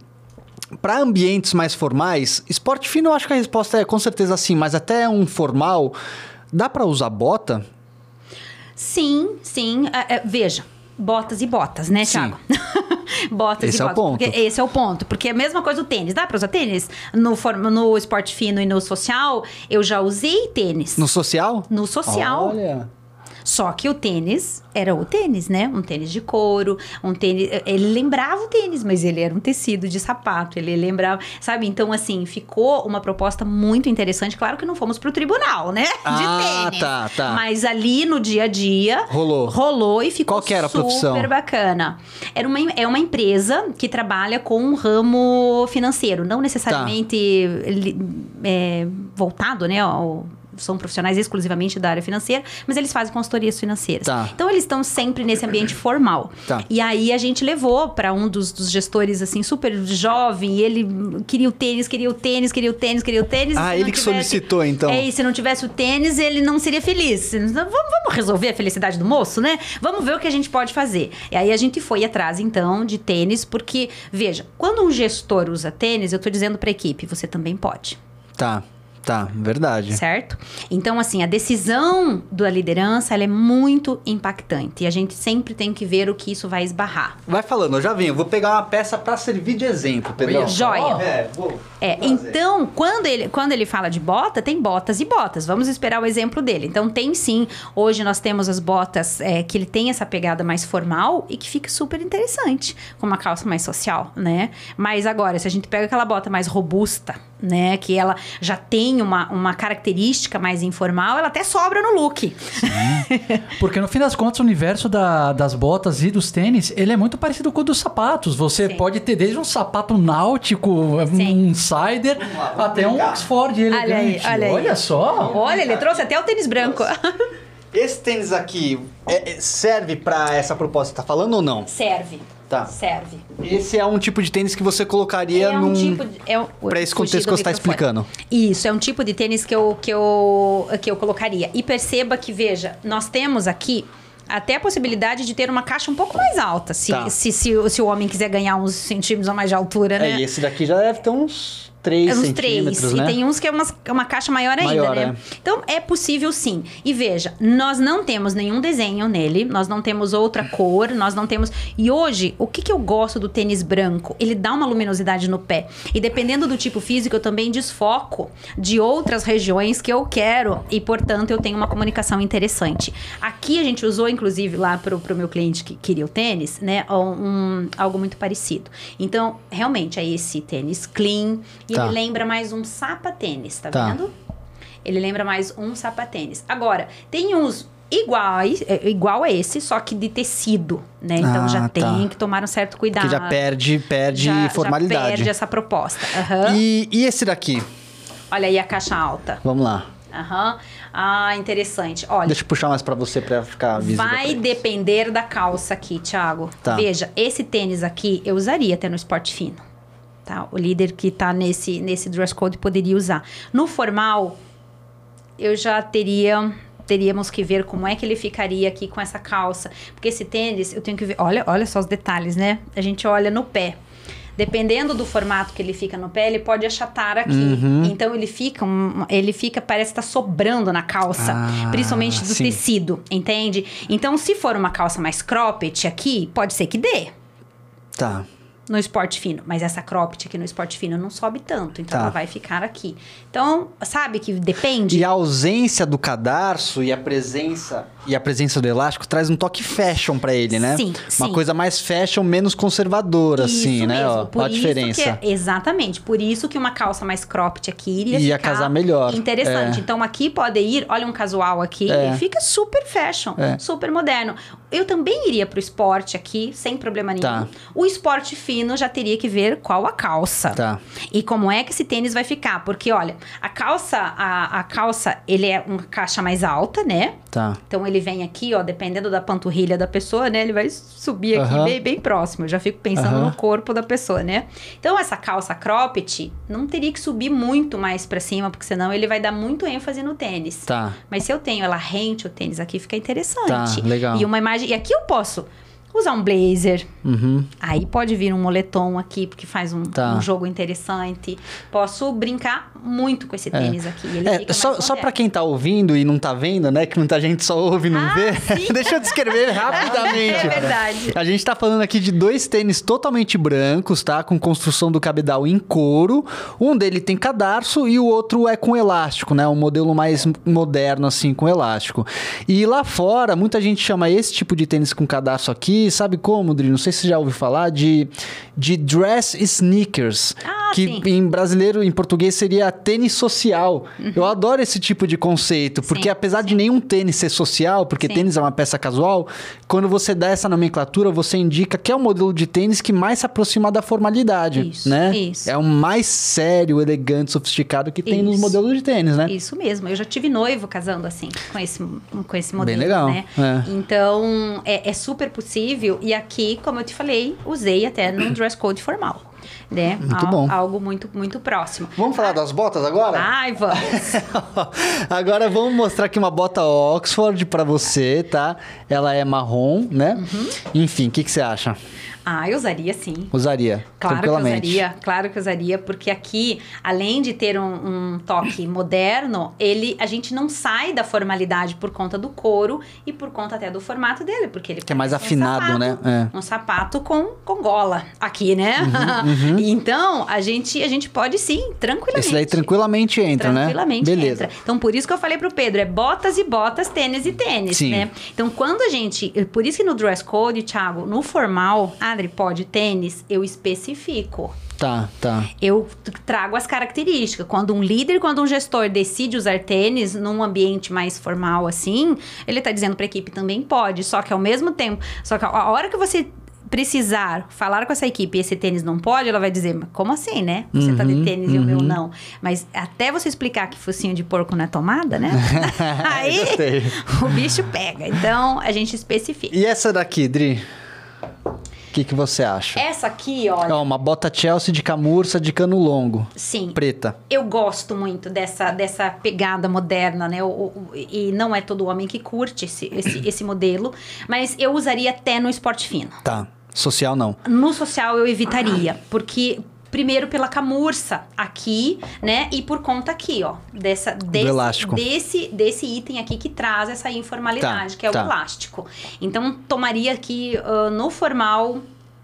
Para ambientes mais formais, esporte fino eu acho que a resposta é com certeza sim, mas até um formal, dá para usar bota? Sim, sim. É, é, veja, botas e botas, né. Thiago? botas Esse e é o ponto. Porque esse é o ponto. Porque é a mesma coisa o tênis. Dá pra usar tênis? No, no esporte fino e no social, eu já usei tênis. No social? No social. Olha. Só que o tênis era o tênis, né? Um tênis de couro, um tênis. Ele lembrava o tênis, mas ele era um tecido de sapato. Ele lembrava. Sabe? Então, assim, ficou uma proposta muito interessante. Claro que não fomos pro tribunal, né? De Ah, tênis. tá, tá. Mas ali no dia a dia. Rolou. Rolou e ficou Qual que era a super profissão? bacana. Era uma, é uma empresa que trabalha com um ramo financeiro, não necessariamente li- é, voltado, né? Ao, são profissionais exclusivamente da área financeira, mas eles fazem consultorias financeiras. Tá. Então eles estão sempre nesse ambiente formal. Tá. E aí a gente levou para um dos, dos gestores assim super jovem, e ele queria o tênis, queria o tênis, queria o tênis, queria o tênis. Ah, ele que solicitou, então. É, e se não tivesse o tênis, ele não seria feliz. Vamos, vamos resolver a felicidade do moço, né? Vamos ver o que a gente pode fazer. E aí a gente foi atrás, então, de tênis, porque, veja, quando um gestor usa tênis, eu tô dizendo pra equipe, você também pode. Tá, tá, verdade. Certo? Então, assim, a decisão da liderança ela é muito impactante. E a gente sempre tem que ver o que isso vai esbarrar. Vai falando, eu já venho. Vou pegar uma peça pra servir de exemplo, só. Joia. É, vou. É, então, quando ele, quando ele fala de bota, tem botas e botas. Vamos esperar o exemplo dele. Então, tem sim. Hoje nós temos as botas é, que ele tem essa pegada mais formal e que fica super interessante, com uma calça mais social, né? Mas agora, se a gente pega aquela bota mais robusta, né? Que ela já tem uma, uma característica mais informal, ela até sobra no look. Porque no fim das contas, o universo da- das botas e dos tênis, ele é muito parecido com o dos sapatos. Você Sim. pode ter desde um sapato náutico, Sim. um cider, até um Oxford elegante. aí, olha aí. só. Olha, ele trouxe até o tênis branco. Esse tênis aqui é- é- serve pra essa proposta que tá falando ou não? Serve. Tá. Serve. Esse é um tipo de tênis que você colocaria É um num. tipo de, é um, Pra esse contexto que você tá microfone. explicando. Isso, é um tipo de tênis que eu, que eu, que eu colocaria. E perceba que, veja, nós temos aqui até a possibilidade de ter uma caixa um pouco mais alta, se, Tá. se, se, o- se o homem quiser ganhar uns centímetros a mais de altura, É, né? e esse daqui já deve ter uns 3 É uns centímetros, três. né? E tem uns que é umas- uma caixa maior ainda, Maior, né? é. Então é possível sim. E veja, nós não temos nenhum desenho nele, nós não temos outra cor, nós não temos. E hoje, o que, que eu gosto do tênis branco? Ele dá uma luminosidade no pé. E dependendo do tipo físico, eu também desfoco de outras regiões que eu quero. E, portanto, eu tenho uma comunicação interessante. Aqui a gente usou, inclusive, lá pro, pro meu cliente que queria o tênis, né? Um, algo muito parecido. Então, realmente, é esse tênis clean. E Tá. ele lembra mais um sapatênis, tá, Tá. vendo? Ele lembra mais um sapatênis. Agora, tem uns iguais, é, igual a esse, só que de tecido, né? Então Ah, já tá. tem que tomar um certo cuidado. Que já perde, perde Já- já formalidade. perde essa proposta. Aham. E, e esse daqui? Olha aí a caixa alta. Vamos lá. Aham. Ah, interessante. Olha, Deixa eu puxar mais pra você pra ficar visível. Vai depender da calça aqui, Thiago. Tá. Veja, esse tênis aqui eu usaria até no esporte fino. Tá? O líder que tá nesse, nesse dress code poderia usar. No formal, eu já teria teríamos que ver como é que ele ficaria aqui com essa calça, porque esse tênis eu tenho que ver, olha, olha só os detalhes, né? A gente olha no pé. Dependendo do formato que ele fica no pé, ele pode achatar aqui. Uhum. Então ele fica, um- ele fica, parece estar sobrando na calça, Ah, principalmente do sim. tecido, entende? Então se for uma calça mais cropped aqui, pode ser que dê Tá. No esporte fino, mas essa cropped aqui no esporte fino não sobe tanto, então Tá. ela vai ficar aqui. Então, sabe que depende? E a ausência do cadarço e a presença e a presença do elástico traz um toque fashion pra ele, né? Sim, Uma sim. coisa mais fashion, menos conservadora, assim, Isso né? mesmo, Ó, por Ó a isso diferença. que- exatamente, por isso que uma calça mais cropped aqui iria Ia ficar casar melhor, Interessante. é. Então aqui pode ir, olha um casual aqui, É. e fica super fashion, É. super moderno. Eu também iria pro esporte aqui, sem problema nenhum. Tá. O esporte fino já teria que ver qual a calça. Tá. E como é que esse tênis vai ficar? Porque, olha, a calça, a, a calça, ele é uma caixa mais alta, né? Tá. Então ele vem aqui, ó, dependendo da panturrilha da pessoa, né? Ele vai subir aqui bem, bem próximo. Eu já fico pensando no corpo da pessoa, né? Então essa calça cropped não teria que subir muito mais pra cima, porque senão ele vai dar muito ênfase no tênis. Tá. Mas se eu tenho ela rente o tênis aqui, fica interessante. Tá, legal. E uma imagem. E aqui eu posso usar um blazer. Uhum. Aí pode vir um moletom aqui, porque faz um, Tá. um jogo interessante. Posso brincar muito com esse tênis aqui. É, só, só pra quem tá ouvindo e não tá vendo, né? Que muita gente só ouve e não Ah, vê. Deixa eu descrever rapidamente. É verdade. A gente tá falando aqui de dois tênis totalmente brancos, tá? Com construção do cabedal em couro. Um dele tem cadarço e o outro é com elástico, né? Um modelo mais moderno, assim, com elástico. E lá fora, muita gente chama esse tipo de tênis com cadarço aqui, sabe como, Dri? Não sei se você já ouviu falar, de, de dress sneakers. Ah, que sim. em brasileiro, em português, seria tênis social. Eu adoro esse tipo de conceito, porque Uhum. Sim, apesar de nenhum tênis ser social, porque Sim. tênis é uma peça casual, quando você dá essa nomenclatura, você indica que é o modelo de tênis que mais se aproxima da formalidade, Isso, né? isso. É o mais sério, elegante, sofisticado que tem nos Isso. modelos de tênis, né? Isso mesmo. Eu já tive noivo casando assim, com esse, com esse modelo, legal, né? é. Então, é, é super possível. E aqui, como eu te falei, usei até num dress code formal, né? Muito Al- bom. Algo muito, muito próximo. Vamos falar das botas agora? Ai, vamos. Agora vamos mostrar aqui uma bota Oxford pra você, tá? Ela é marrom, né? Uhum. Enfim, o que, que você acha? Ah, eu usaria sim. Usaria? Claro que tranquilamente. usaria, claro que usaria, porque aqui, além de ter um, um toque moderno, ele, a gente não sai da formalidade por conta do couro e por conta até do formato dele, porque ele Que é mais um afinado, sapato, né? É. Um sapato com, com gola aqui, né? Uhum, então, a gente, a gente pode sim, tranquilamente. Esse daí tranquilamente entra, né? Tranquilamente Beleza. entra. Então, por isso que eu falei pro Pedro, é botas e botas, tênis e tênis, Sim. né? Então, quando a gente... Por isso que no dress code, Thiago, no formal, Adri, pode tênis, eu especifico. Tá, tá. Eu trago as características. Quando um líder, quando um gestor decide usar tênis num ambiente mais formal assim, ele tá dizendo pra equipe também pode, só que ao mesmo tempo, só que a hora que você precisar falar com essa equipe e esse tênis não pode, ela vai dizer, como assim, né? Você tá de Uhum, tênis e o meu uhum. não. Mas até você explicar que focinho de porco não é tomada, né? Aí o bicho pega. Então a gente especifica. E essa daqui, Dri? O que, que você acha? Essa aqui, olha, Ó, uma bota Chelsea de camurça de cano longo. sim. Preta. Eu gosto muito dessa, dessa pegada moderna, né? O- o- e não é todo homem que curte esse, esse, esse modelo, mas eu usaria até no esporte fino. Tá. Social não. No social eu evitaria, porque primeiro pela camurça aqui, né? E por conta aqui, ó, dessa desse, elástico. desse desse item aqui que traz essa informalidade, Tá, que é tá. o elástico. Então tomaria aqui ah, no formal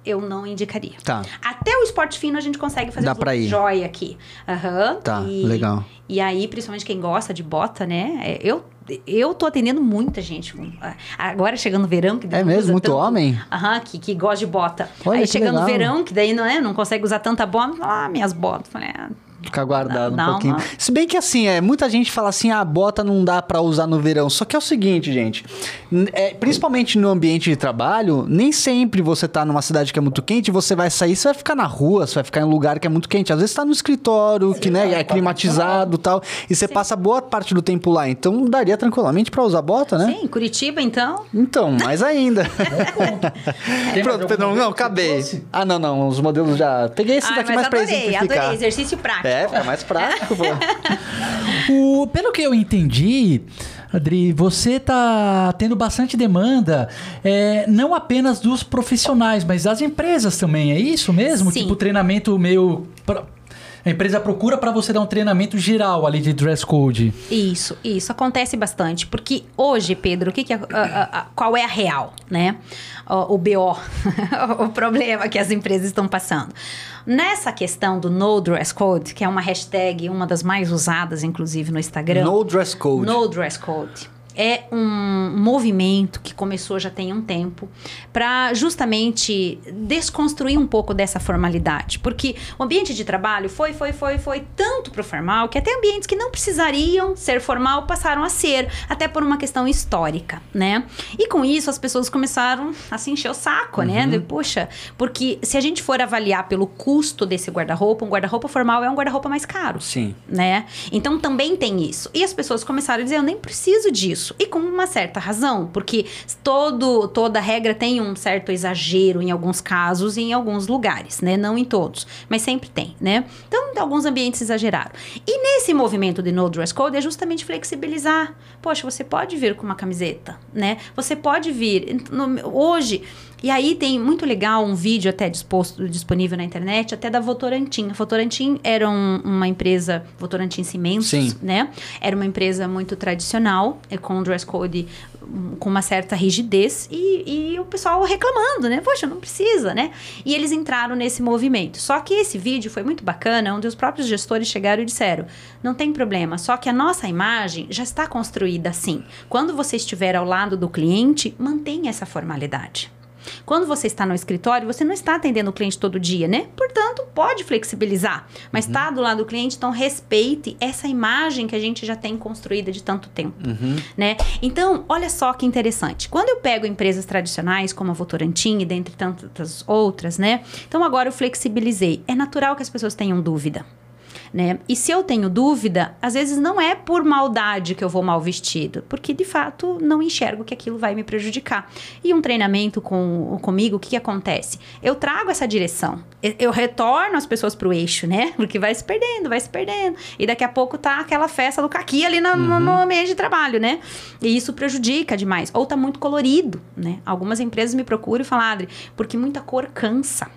eu não indicaria. Tá. Até o esporte fino a gente consegue fazer Dá os pra ir. joia aqui. Aham. Tá, E- legal. E aí, principalmente quem gosta de bota, né? é, Eu, eu tô atendendo muita gente. Agora chegando o verão, que É mesmo? Muito tanto- homem? Aham, que, que gosta de bota. Olha aí chegando o verão, que daí não, é, não consegue usar tanta bota. Ah, minhas botas. Falei, ah, Ficar guardado um pouquinho. Se bem que assim, é, muita gente fala assim, ah, bota não dá pra usar no verão. Só que é o seguinte, gente. é, principalmente no ambiente de trabalho, nem sempre você tá numa cidade que é muito quente, você vai sair, você vai ficar na rua, você vai ficar em um lugar que é muito quente. Às vezes tá no escritório, que né, é climatizado e tal, e você passa boa parte do tempo lá. Então daria tranquilamente pra usar bota, né? sim, Curitiba, então. Então, mais ainda. Mais Pronto, modelo não, acabei. Ah, não, não, os modelos já. Peguei esse Ah, daqui mais pra adorei, exemplificar. adorei. Exercício prático. É, fica mais prático, pô. O, pelo que eu entendi, Adri, você tá tendo bastante demanda, é, não apenas dos profissionais, mas das empresas também, é isso mesmo? Sim. Tipo, treinamento meio. pra- a empresa procura para você dar um treinamento geral ali de dress code. Isso, isso acontece bastante, porque hoje, Pedro, o que, que é, a- a- a- qual é a real, né? O, o BO, o problema que as empresas estão passando. Nessa questão do no dress code, que é uma hashtag, uma das mais usadas, inclusive no Instagram. No dress code. No dress code. É um movimento que começou já tem um tempo para justamente desconstruir um pouco dessa formalidade, porque o ambiente de trabalho foi, foi, foi, foi tanto para o formal que até ambientes que não precisariam ser formal passaram a ser, até por uma questão histórica, né? E com isso as pessoas começaram a se encher o saco, né? De, Poxa, porque se a gente for avaliar pelo custo desse guarda-roupa, um guarda-roupa formal é um guarda-roupa mais caro Sim. né? Então também tem isso. E as pessoas começaram a dizer: eu nem preciso disso. Isso. E com uma certa razão, porque todo, toda regra tem um certo exagero em alguns casos e em alguns lugares, né? Não em todos, mas sempre tem, né? Então, alguns ambientes exageraram. E nesse movimento de no dress code é justamente flexibilizar. Poxa, você pode vir com uma camiseta, né? Você pode vir. No, hoje, e aí tem muito legal um vídeo até disposto, disponível na internet, até da Votorantim. A Votorantim era um, uma empresa, Votorantim Cimentos, Sim. né? Era uma empresa muito tradicional, eh, com um dress code hum, com uma certa rigidez e, e o pessoal reclamando, né? Poxa, não precisa, né? E eles entraram nesse movimento. Só que esse vídeo foi muito bacana, onde os próprios gestores chegaram e disseram: não tem problema, só que a nossa imagem já está construída assim. Quando você estiver ao lado do cliente, mantenha essa formalidade. Quando você está no escritório, você não está atendendo o cliente todo dia, né? Portanto, pode flexibilizar. Mas está do lado do cliente, então respeite essa imagem que a gente já tem construída de tanto tempo, né? Então, olha só que interessante. Quando eu pego empresas tradicionais como a Votorantim e dentre tantas outras, né? Então agora eu flexibilizei. É natural que as pessoas tenham dúvida. Né? E se eu tenho dúvida, às vezes não é por maldade que eu vou mal vestido, porque de fato não enxergo que aquilo vai me prejudicar. E um treinamento com, comigo, o que, que acontece? Eu trago essa direção, eu, retorno as pessoas para o eixo, né? Porque vai se perdendo, vai se perdendo. E daqui a pouco tá aquela festa do caqui ali no, no- no ambiente de trabalho, né? E isso prejudica demais. Ou tá muito colorido, né? Algumas empresas me procuram e falam, Adri, porque muita cor cansa.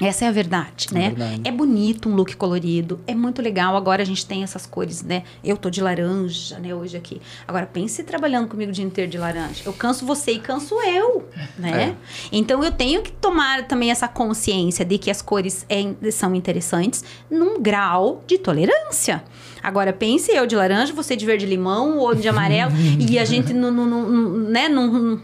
Essa é a verdade, né? verdade. É bonito um look colorido, é muito legal. Agora a gente tem essas cores, né? Eu tô de laranja, né, hoje aqui. Agora pense trabalhando comigo o dia inteiro de laranja. Eu canso você e canso eu, né? Então eu tenho que tomar também essa consciência de que as cores é- são interessantes num grau de tolerância. Agora pense eu de laranja, você de verde limão ou de amarelo e a gente no, no- no- né, num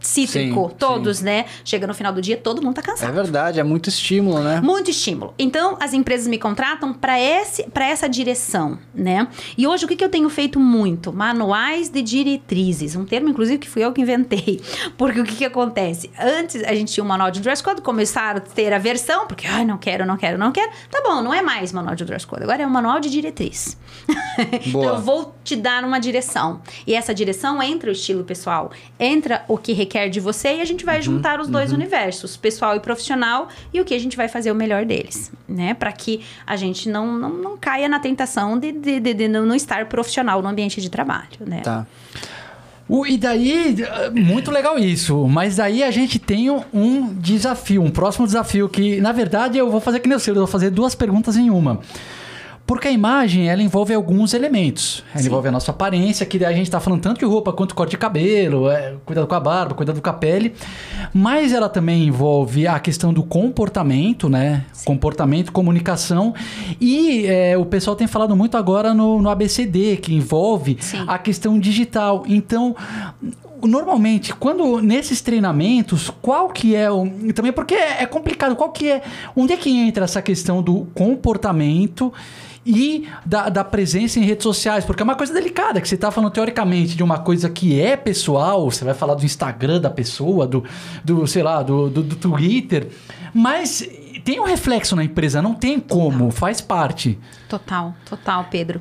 cítrico, Sim, todos, né? Chega no final do dia, todo mundo tá cansado. É verdade, é muito estímulo, né? Muito estímulo. Então, as empresas me contratam para esse para essa direção, né? E hoje o que, que eu tenho feito muito? Manuais de diretrizes, um termo inclusive que fui eu que inventei. Porque o que que acontece? Antes a gente tinha um manual de dress code, começaram a ter a versão, porque ai, não quero, não quero, não quero. Tá bom, não é mais manual de dress code, agora é um manual de diretriz. então Boa. eu vou te dar uma direção. E essa direção entra o estilo pessoal, entra o que requer de você e a gente vai Uhum, juntar os dois universos, pessoal e profissional, e o que a gente vai fazer o melhor deles, né? Para que a gente não, não, não caia na tentação de, de, de, de não estar profissional no ambiente de trabalho, né? Tá. O- e daí, muito legal isso. Mas daí a gente tem um, um desafio, um próximo desafio que, na verdade, eu vou fazer que nem o seu, eu vou fazer duas perguntas em uma. Porque a imagem, ela envolve alguns elementos. Ela Sim. envolve a nossa aparência, que daí a gente tá falando tanto de roupa quanto corte de cabelo, é, cuidado com a barba, cuidado com a pele. Mas ela também envolve a questão do comportamento, né? Comportamento, comunicação. E é, o pessoal tem falado muito agora no, no ABCD, que envolve Sim. a questão digital. Então, normalmente, quando nesses treinamentos, qual que é o. Também porque é é complicado, qual que é. Onde é que entra essa questão do comportamento e da, da presença em redes sociais? Porque é uma coisa delicada, que você está falando teoricamente de uma coisa que é pessoal, você vai falar do Instagram da pessoa, do, do sei lá, do, do, do Twitter, mas tem um reflexo na empresa, não tem como, faz parte. Total, total, Pedro.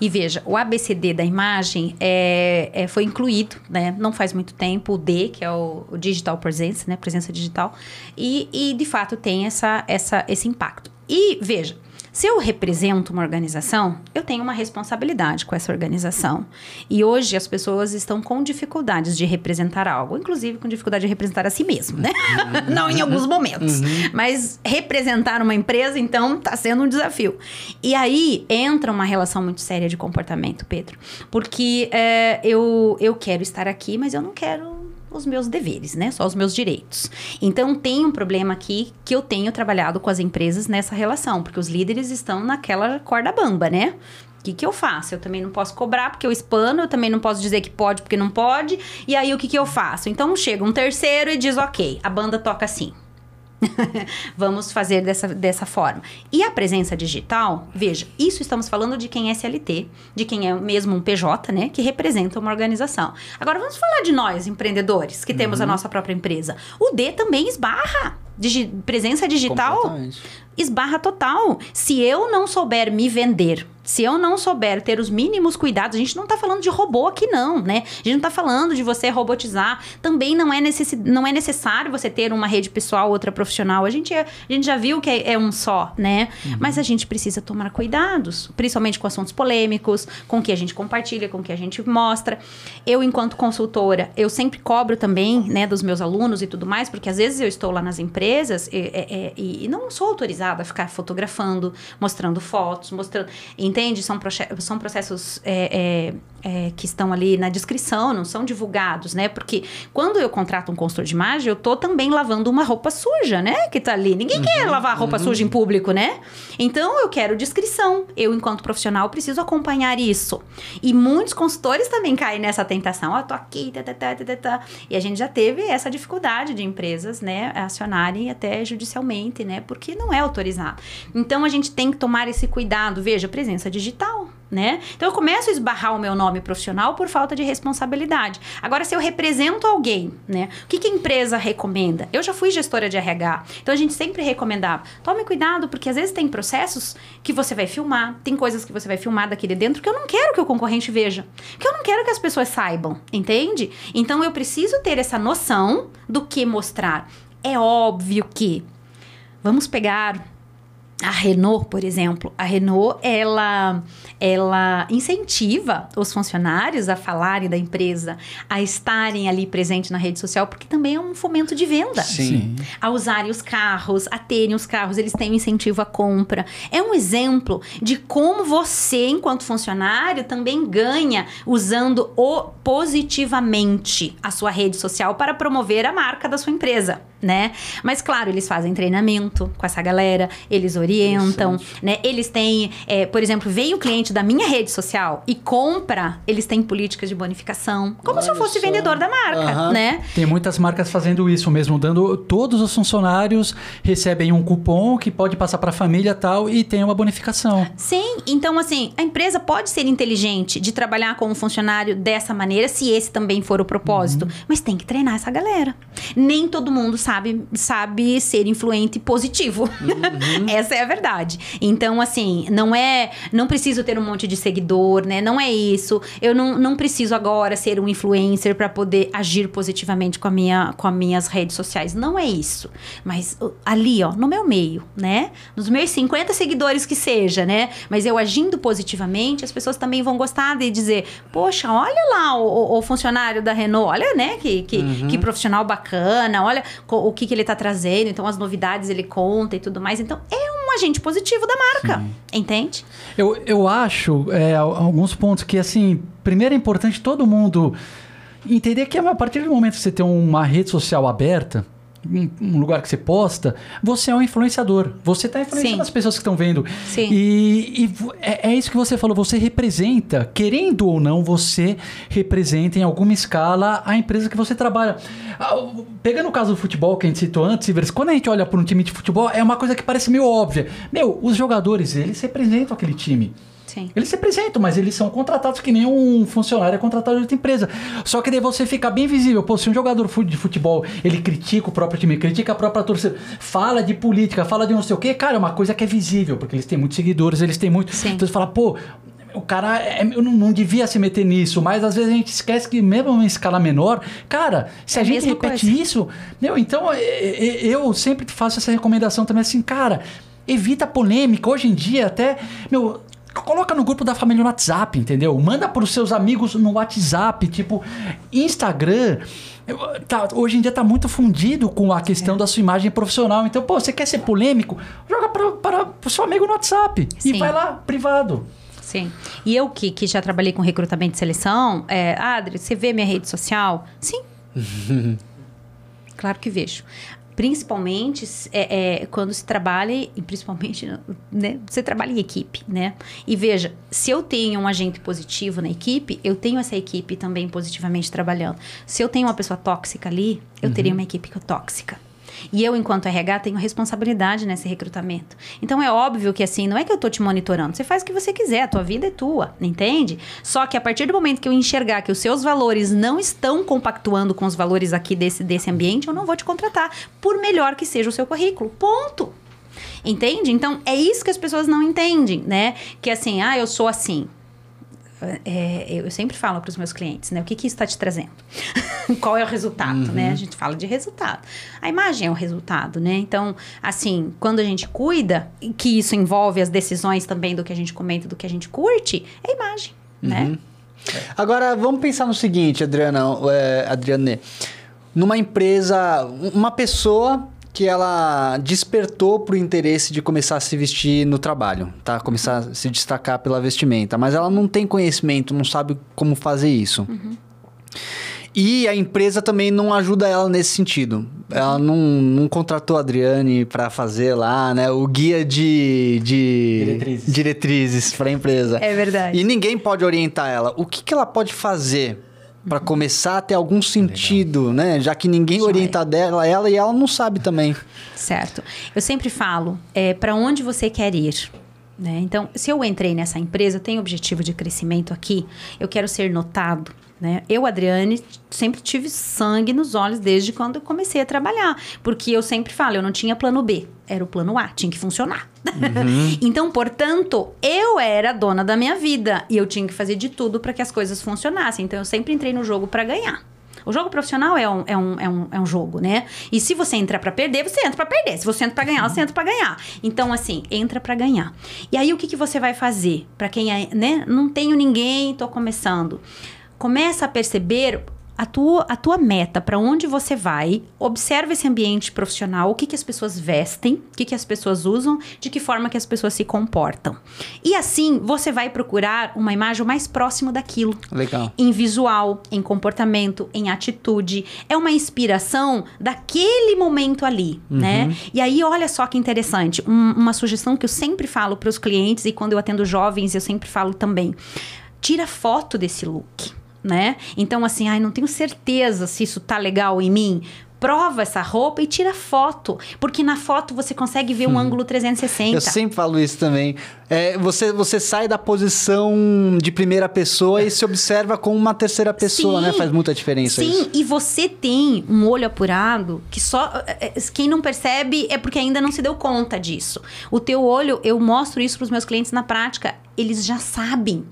E veja, o ABCD da imagem é, é- foi incluído, né? Não faz muito tempo, o D, que é o, o Digital Presence, né? Presença digital. E, e, de fato tem essa, essa, esse impacto. E veja, se eu represento uma organização, eu tenho uma responsabilidade com essa organização. E hoje as pessoas estão com dificuldades de representar algo, inclusive com dificuldade de representar a si mesmo, né? Não em alguns momentos. Mas representar uma empresa, então, está sendo um desafio. E aí entra uma relação muito séria de comportamento, Pedro. Porque é, eu, eu quero estar aqui, mas eu não quero os meus deveres, né? Só os meus direitos. Então tem um problema aqui que eu tenho trabalhado com as empresas nessa relação, porque os líderes estão naquela corda bamba, né? O que, que eu faço? Eu também não posso cobrar porque eu espano, eu também não posso dizer que pode porque não pode. E aí o que, que eu faço? Então chega um terceiro e diz: ok, a banda toca assim. Vamos fazer dessa, dessa forma. E a presença digital, veja, isso estamos falando de quem é SLT, de quem é mesmo um PJ, né? Que representa uma organização. Agora vamos falar de nós, empreendedores, que temos a nossa própria empresa. O D também esbarra. Digi- presença digital. Esbarra total. Se eu não souber me vender, se eu não souber ter os mínimos cuidados, a gente não tá falando de robô aqui não, né? A gente não tá falando de você robotizar. Também não é, necess... não é necessário você ter uma rede pessoal, outra profissional. A gente, é... a gente já viu que é, é um só, né? Uhum. Mas a gente precisa tomar cuidados, principalmente com assuntos polêmicos, com o que a gente compartilha, com o que a gente mostra. Eu, enquanto consultora, eu sempre cobro também, né, dos meus alunos e tudo mais, porque às vezes eu estou lá nas empresas e, e, e não sou autorizada a ficar fotografando, mostrando fotos, mostrando... Entende? São, são processos é, é, é, que estão ali na descrição, não são divulgados, né? Porque quando eu contrato um consultor de imagem, eu tô também lavando uma roupa suja, né? Que tá ali. Ninguém uhum, quer lavar roupa uhum. suja em público, né? Então eu quero descrição. Eu, enquanto profissional, preciso acompanhar isso. E muitos consultores também caem nessa tentação. Ó, oh, tô aqui, tá, tá, tá, tá, tá. E a gente já teve essa dificuldade de empresas, né, acionarem até judicialmente, né? Porque não é autorizado. Então a gente tem que tomar esse cuidado. Veja, presença digital, né? Então eu começo a esbarrar o meu nome profissional por falta de responsabilidade. Agora, se eu represento alguém, né? O que, que a empresa recomenda? Eu já fui gestora de RH, então a gente sempre recomendava: tome cuidado, porque às vezes tem processos que você vai filmar, tem coisas que você vai filmar daqui de dentro que eu não quero que o concorrente veja, que eu não quero que as pessoas saibam, entende? Então eu preciso ter essa noção do que mostrar. É óbvio que vamos pegar a Renault, por exemplo, a Renault ela ela incentiva os funcionários a falarem da empresa, a estarem ali presentes na rede social, porque também é um fomento de venda. Sim. A usarem os carros, a terem os carros, eles têm um incentivo à compra. É um exemplo de como você, enquanto funcionário, também ganha usando o positivamente a sua rede social para promover a marca da sua empresa né? Mas claro, eles fazem treinamento com essa galera, eles orientam, né? Eles têm, é, por exemplo, veio o cliente da minha rede social e compra, eles têm políticas de bonificação, como Olha se eu fosse só. vendedor da marca, uhum. né? Tem muitas marcas fazendo isso mesmo, dando todos os funcionários recebem um cupom que pode passar para a família tal e tem uma bonificação. Sim, então assim, a empresa pode ser inteligente de trabalhar com um funcionário dessa maneira, se esse também for o propósito, uhum. mas tem que treinar essa galera. Nem todo mundo sabe sabe, sabe ser influente positivo. Uhum. Essa é a verdade. Então, assim, não é. Não preciso ter um monte de seguidor, né? Não é isso. Eu não, não preciso agora ser um influencer para poder agir positivamente com, a minha, com as minhas redes sociais. Não é isso. Mas ali, ó, no meu meio, né? Nos meus 50 seguidores que seja, né? Mas eu agindo positivamente, as pessoas também vão gostar de dizer: Poxa, olha lá o, o funcionário da Renault, olha, né? Que, que, uhum. que profissional bacana, olha o que, que ele está trazendo, então as novidades ele conta e tudo mais. Então é um agente positivo da marca, Sim. entende? Eu, eu acho é, alguns pontos que, assim, primeiro é importante todo mundo entender que a partir do momento que você tem uma rede social aberta, um lugar que você posta, você é um influenciador. Você está influenciando Sim. as pessoas que estão vendo. Sim. E, e é, é, isso que você falou. Você representa, querendo ou não, você representa em alguma escala a empresa que você trabalha. Ah, pegando o caso do futebol que a gente citou antes, quando a gente olha para um time de futebol, é uma coisa que parece meio óbvia. Meu, os jogadores, eles representam aquele time. Sim. Eles se apresentam, mas eles são contratados que nem um funcionário é contratado de outra empresa. Só que daí você fica bem visível. Pô, se um jogador de futebol ele critica o próprio time, critica a própria torcida, fala de política, fala de não sei o quê, cara, é uma coisa que é visível, porque eles têm muitos seguidores, eles têm muito. Sim. Então você fala, pô, o cara é, eu não, não, devia se meter nisso, mas às vezes a gente esquece que mesmo em escala menor, cara, se é a, gente repete coisa. isso, meu, então eu sempre faço essa recomendação também assim, cara, evita polêmica. Hoje em dia até, meu, Coloca no grupo da família no WhatsApp, entendeu? Manda para os seus amigos no WhatsApp, tipo Instagram. Tá, hoje em dia tá muito fundido com a questão é. da sua imagem profissional. Então, pô, você quer ser polêmico? Joga para o seu amigo no WhatsApp Sim. e vai lá, privado. Sim. E eu que, que já trabalhei com recrutamento e seleção, é, Adri, você vê minha rede social? Sim. claro que vejo principalmente é, é, quando se trabalha, e principalmente, né, você trabalha em equipe, né? E veja, se eu tenho um agente positivo na equipe, eu tenho essa equipe também positivamente trabalhando. Se eu tenho uma pessoa tóxica ali, eu uhum. teria uma equipe tóxica. E eu, enquanto RH, tenho responsabilidade nesse recrutamento. Então é óbvio que assim, não é que eu tô te monitorando, você faz o que você quiser, a tua vida é tua, entende? Só que a partir do momento que eu enxergar que os seus valores não estão compactuando com os valores aqui desse, desse ambiente, eu não vou te contratar, por melhor que seja o seu currículo. Ponto. Entende? Então, é isso que as pessoas não entendem, né? Que assim, ah, eu sou assim. É, eu sempre falo para os meus clientes, né? O que, que isso está te trazendo? Qual é o resultado, Uhum. né? A gente fala de resultado. A imagem é o resultado, né? Então, assim, quando a gente cuida, que isso envolve as decisões também do que a gente comenta, do que a gente curte, é a imagem, né? Uhum. Agora, vamos pensar no seguinte, Adriana, é, Adriane. Numa empresa, uma pessoa que ela despertou pro interesse de começar a se vestir no trabalho, tá? Começar a se destacar pela vestimenta, mas ela não tem conhecimento, não sabe como fazer isso. E a empresa também não ajuda ela nesse sentido. Ela não, não contratou a Adriane para fazer lá, né, o guia de, de Diretrizes. diretrizes para a empresa. É verdade. E ninguém pode orientar ela. O que, que ela pode fazer para começar a ter algum sentido, né? Já que ninguém orienta dela, ela e ela não sabe também. Certo. Eu sempre falo, é, para onde você quer ir? Né? Então, se eu entrei nessa empresa, eu tenho objetivo de crescimento aqui, eu quero ser notado. Né? Eu, Adriane, sempre tive sangue nos olhos desde quando eu comecei a trabalhar. Porque eu sempre falo, eu não tinha plano B, era o plano A, tinha que funcionar. então, portanto, eu era dona da minha vida e eu tinha que fazer de tudo para que as coisas funcionassem. Então, eu sempre entrei no jogo para ganhar. O jogo profissional é um, é um, é um, é um jogo, né? E se você entrar pra perder, você entra pra perder. Se você entra pra ganhar, você entra pra ganhar. Então, assim, entra pra ganhar. E aí, o que, que você vai fazer? Pra quem, é, né? Não tenho ninguém, tô começando. Começa a perceber a tua, a tua meta, para onde você vai, observa esse ambiente profissional, o que, que as pessoas vestem, o que, que as pessoas usam, de que forma que as pessoas se comportam. E assim, você vai procurar uma imagem mais próxima daquilo Legal. em visual, em comportamento, em atitude. É uma inspiração daquele momento ali, né? E aí, olha só que interessante. um- uma sugestão que eu sempre falo para os clientes e quando eu atendo jovens, eu sempre falo também. Tira foto desse look, né? Então, assim, ai, não tenho certeza se isso tá legal em mim. Prova essa roupa e tira foto. Porque na foto você consegue ver um ângulo 360. Eu sempre falo isso também. É, você, você sai da posição de primeira pessoa e se observa como uma terceira pessoa, Sim. né? Faz muita diferença Sim, isso. e você tem um olho apurado que só. é, é, Quem não percebe é porque ainda não se deu conta disso. O teu olho, eu mostro isso para os meus clientes na prática, eles já sabem.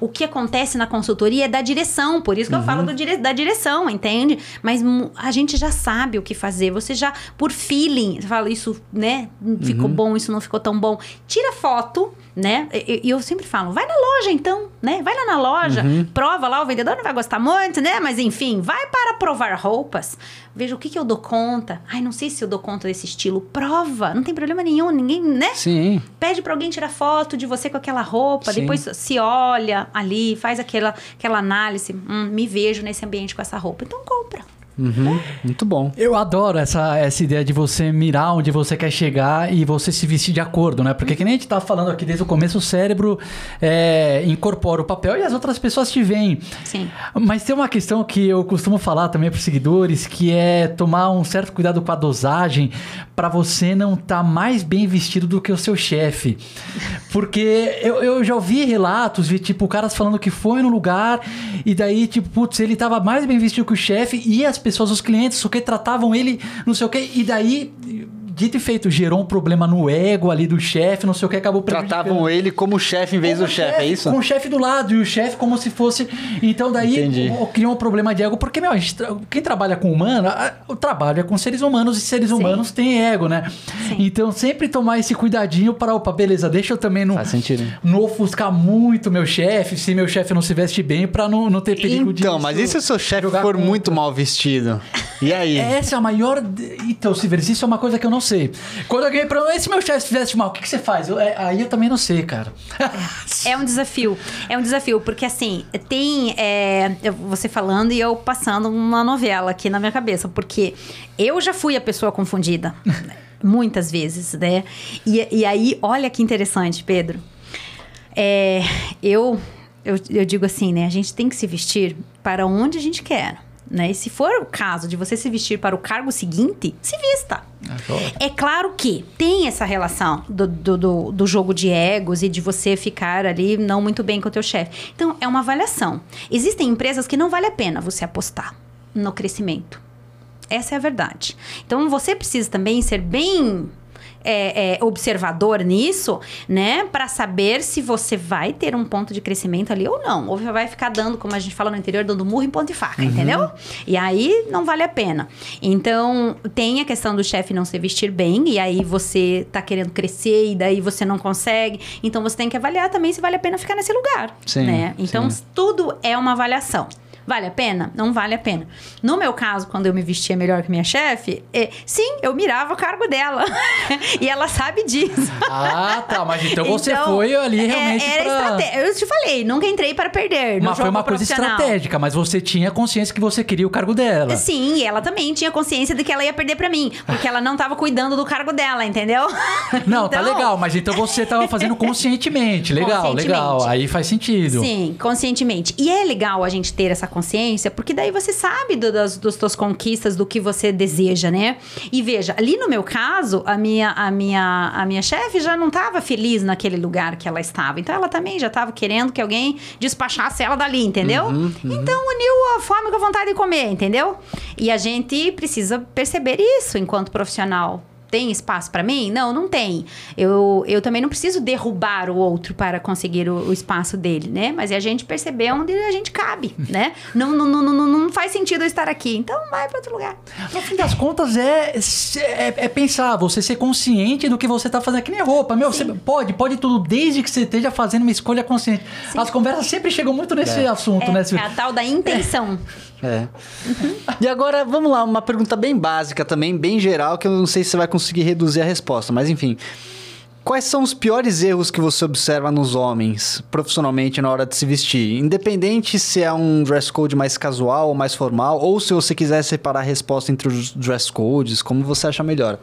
O que acontece na consultoria é da direção, por isso que eu falo Uhum. dire- da direção, entende? Mas a gente já sabe o que fazer. Você já, por feeling, você fala isso, né? Uhum. Ficou bom, isso não ficou tão bom. Tira foto, né? E e eu sempre falo, vai na loja então, né? Vai lá na loja, Uhum. prova lá, o vendedor não vai gostar muito, né? Mas enfim, vai para provar roupas. Veja o que, que eu dou conta. Ai, não sei se eu dou conta desse estilo. Prova, não tem problema nenhum, ninguém, né? Sim. Pede pra alguém tirar foto de você com aquela roupa, Sim. depois se olha ali, faz aquela, aquela análise. Hum, me vejo nesse ambiente com essa roupa. Então compra. Uhum. Muito bom. Eu adoro essa, essa ideia de você mirar onde você quer chegar e você se vestir de acordo, né? Porque que nem a gente tá falando aqui desde o começo, o cérebro é, incorpora o papel e as outras pessoas te veem. Sim. Mas tem uma questão que eu costumo falar também para os seguidores, que é tomar um certo cuidado com a dosagem para você não estar mais bem vestido do que o seu chefe. Porque eu, eu já ouvi relatos de, tipo, caras falando que foi no lugar e daí, tipo, putz, ele tava mais bem vestido que o chefe e as pessoas, os clientes, o que tratavam ele, não sei o que, e daí... Dito e feito, gerou um problema no ego ali do chefe, não sei o que, acabou. Tratavam ele como chefe em vez Como do chefe, é isso? Com o chefe do lado e o chefe como se fosse. Então daí criou um problema de ego, porque, meu, a gente tra- quem trabalha com humano, a- o trabalho é com seres humanos e seres humanos têm ego, né? Então sempre tomar esse cuidadinho para, opa, beleza, deixa eu também não, Faz sentido. não ofuscar muito meu chefe, se meu chefe não se veste bem, para não, não ter perigo de. Então, mas e se o seu chefe for contra? muito mal vestido? E aí? Essa é a maior. Então, Silveres, isso é uma coisa que eu não sei. Quando alguém "E se meu chefe fizesse mal, o que, que você faz? Eu- é, aí eu também não sei, cara. É um desafio. É um desafio, porque assim, tem é, você falando e eu passando uma novela aqui na minha cabeça, porque eu já fui a pessoa confundida. muitas vezes, né? E, e aí, olha que interessante, Pedro. É, eu, eu, eu digo assim, né? A gente tem que se vestir para onde a gente quer. Né? E se for o caso de você se vestir para o cargo seguinte, se vista. É claro que tem essa relação do, do, do, do jogo de egos e de você ficar ali não muito bem com o teu chefe. Então, é uma avaliação. Existem empresas que não vale a pena você apostar no crescimento. Essa é a verdade. Então, você precisa também ser bem é, é, observador nisso, né? Pra saber se você vai ter um ponto de crescimento ali ou não. Ou vai ficar dando, como a gente fala no interior, dando murro em ponto e faca, entendeu? E aí não vale a pena. Então, tem a questão do chefe não se vestir bem, e aí você tá querendo crescer, e daí você não consegue. Então, você tem que avaliar também se vale a pena ficar nesse lugar. Sim, né? Então, sim. tudo é uma avaliação. Vale a pena? Não vale a pena. No meu caso, quando eu me vestia melhor que minha chefe, é, sim, eu mirava o cargo dela. e ela sabe disso. Ah, tá. Mas então você foi ali é- realmente era pra... Eu te falei, nunca entrei para perder. Mas foi uma coisa estratégica, mas você tinha consciência que você queria o cargo dela. Sim, e ela também tinha consciência de que ela ia perder pra mim, porque ela não tava cuidando do cargo dela, entendeu? Não, tá Então, legal, mas então você tava fazendo conscientemente. Legal, Conscientemente. legal. Aí faz sentido. Sim, conscientemente. E é legal a gente ter essa consciência, porque daí você sabe do, das, dos tuas conquistas, do que você deseja, né? E veja, ali no meu caso, a minha, a minha, a minha chefe já não estava feliz naquele lugar que ela estava. Então ela também já estava querendo que alguém despachasse ela dali, entendeu? Uhum, Então uniu a fome com a vontade de comer, entendeu? E a gente precisa perceber isso enquanto profissional. Tem espaço para mim? Não, não tem. Eu, eu também não preciso derrubar o outro para conseguir o, o espaço dele, né? Mas é a gente perceber onde a gente cabe, né? Não, não, não, não, não faz sentido eu estar aqui. Então vai para outro lugar. No fim das contas, é, é, é pensar, você ser consciente do que você tá fazendo. Que nem roupa, meu, você pode, pode tudo, desde que você esteja fazendo uma escolha consciente. As conversas sempre chegam muito nesse assunto, É, né? é a tal da intenção. É. E agora, vamos lá, uma pergunta bem básica também, bem geral, que eu não sei se você vai conseguir reduzir a resposta, mas enfim. Quais são os piores erros que você observa nos homens, profissionalmente, na hora de se vestir? Independente se é um dress code mais casual ou mais formal, ou se você quiser separar a resposta entre os dress codes, como você acha melhor.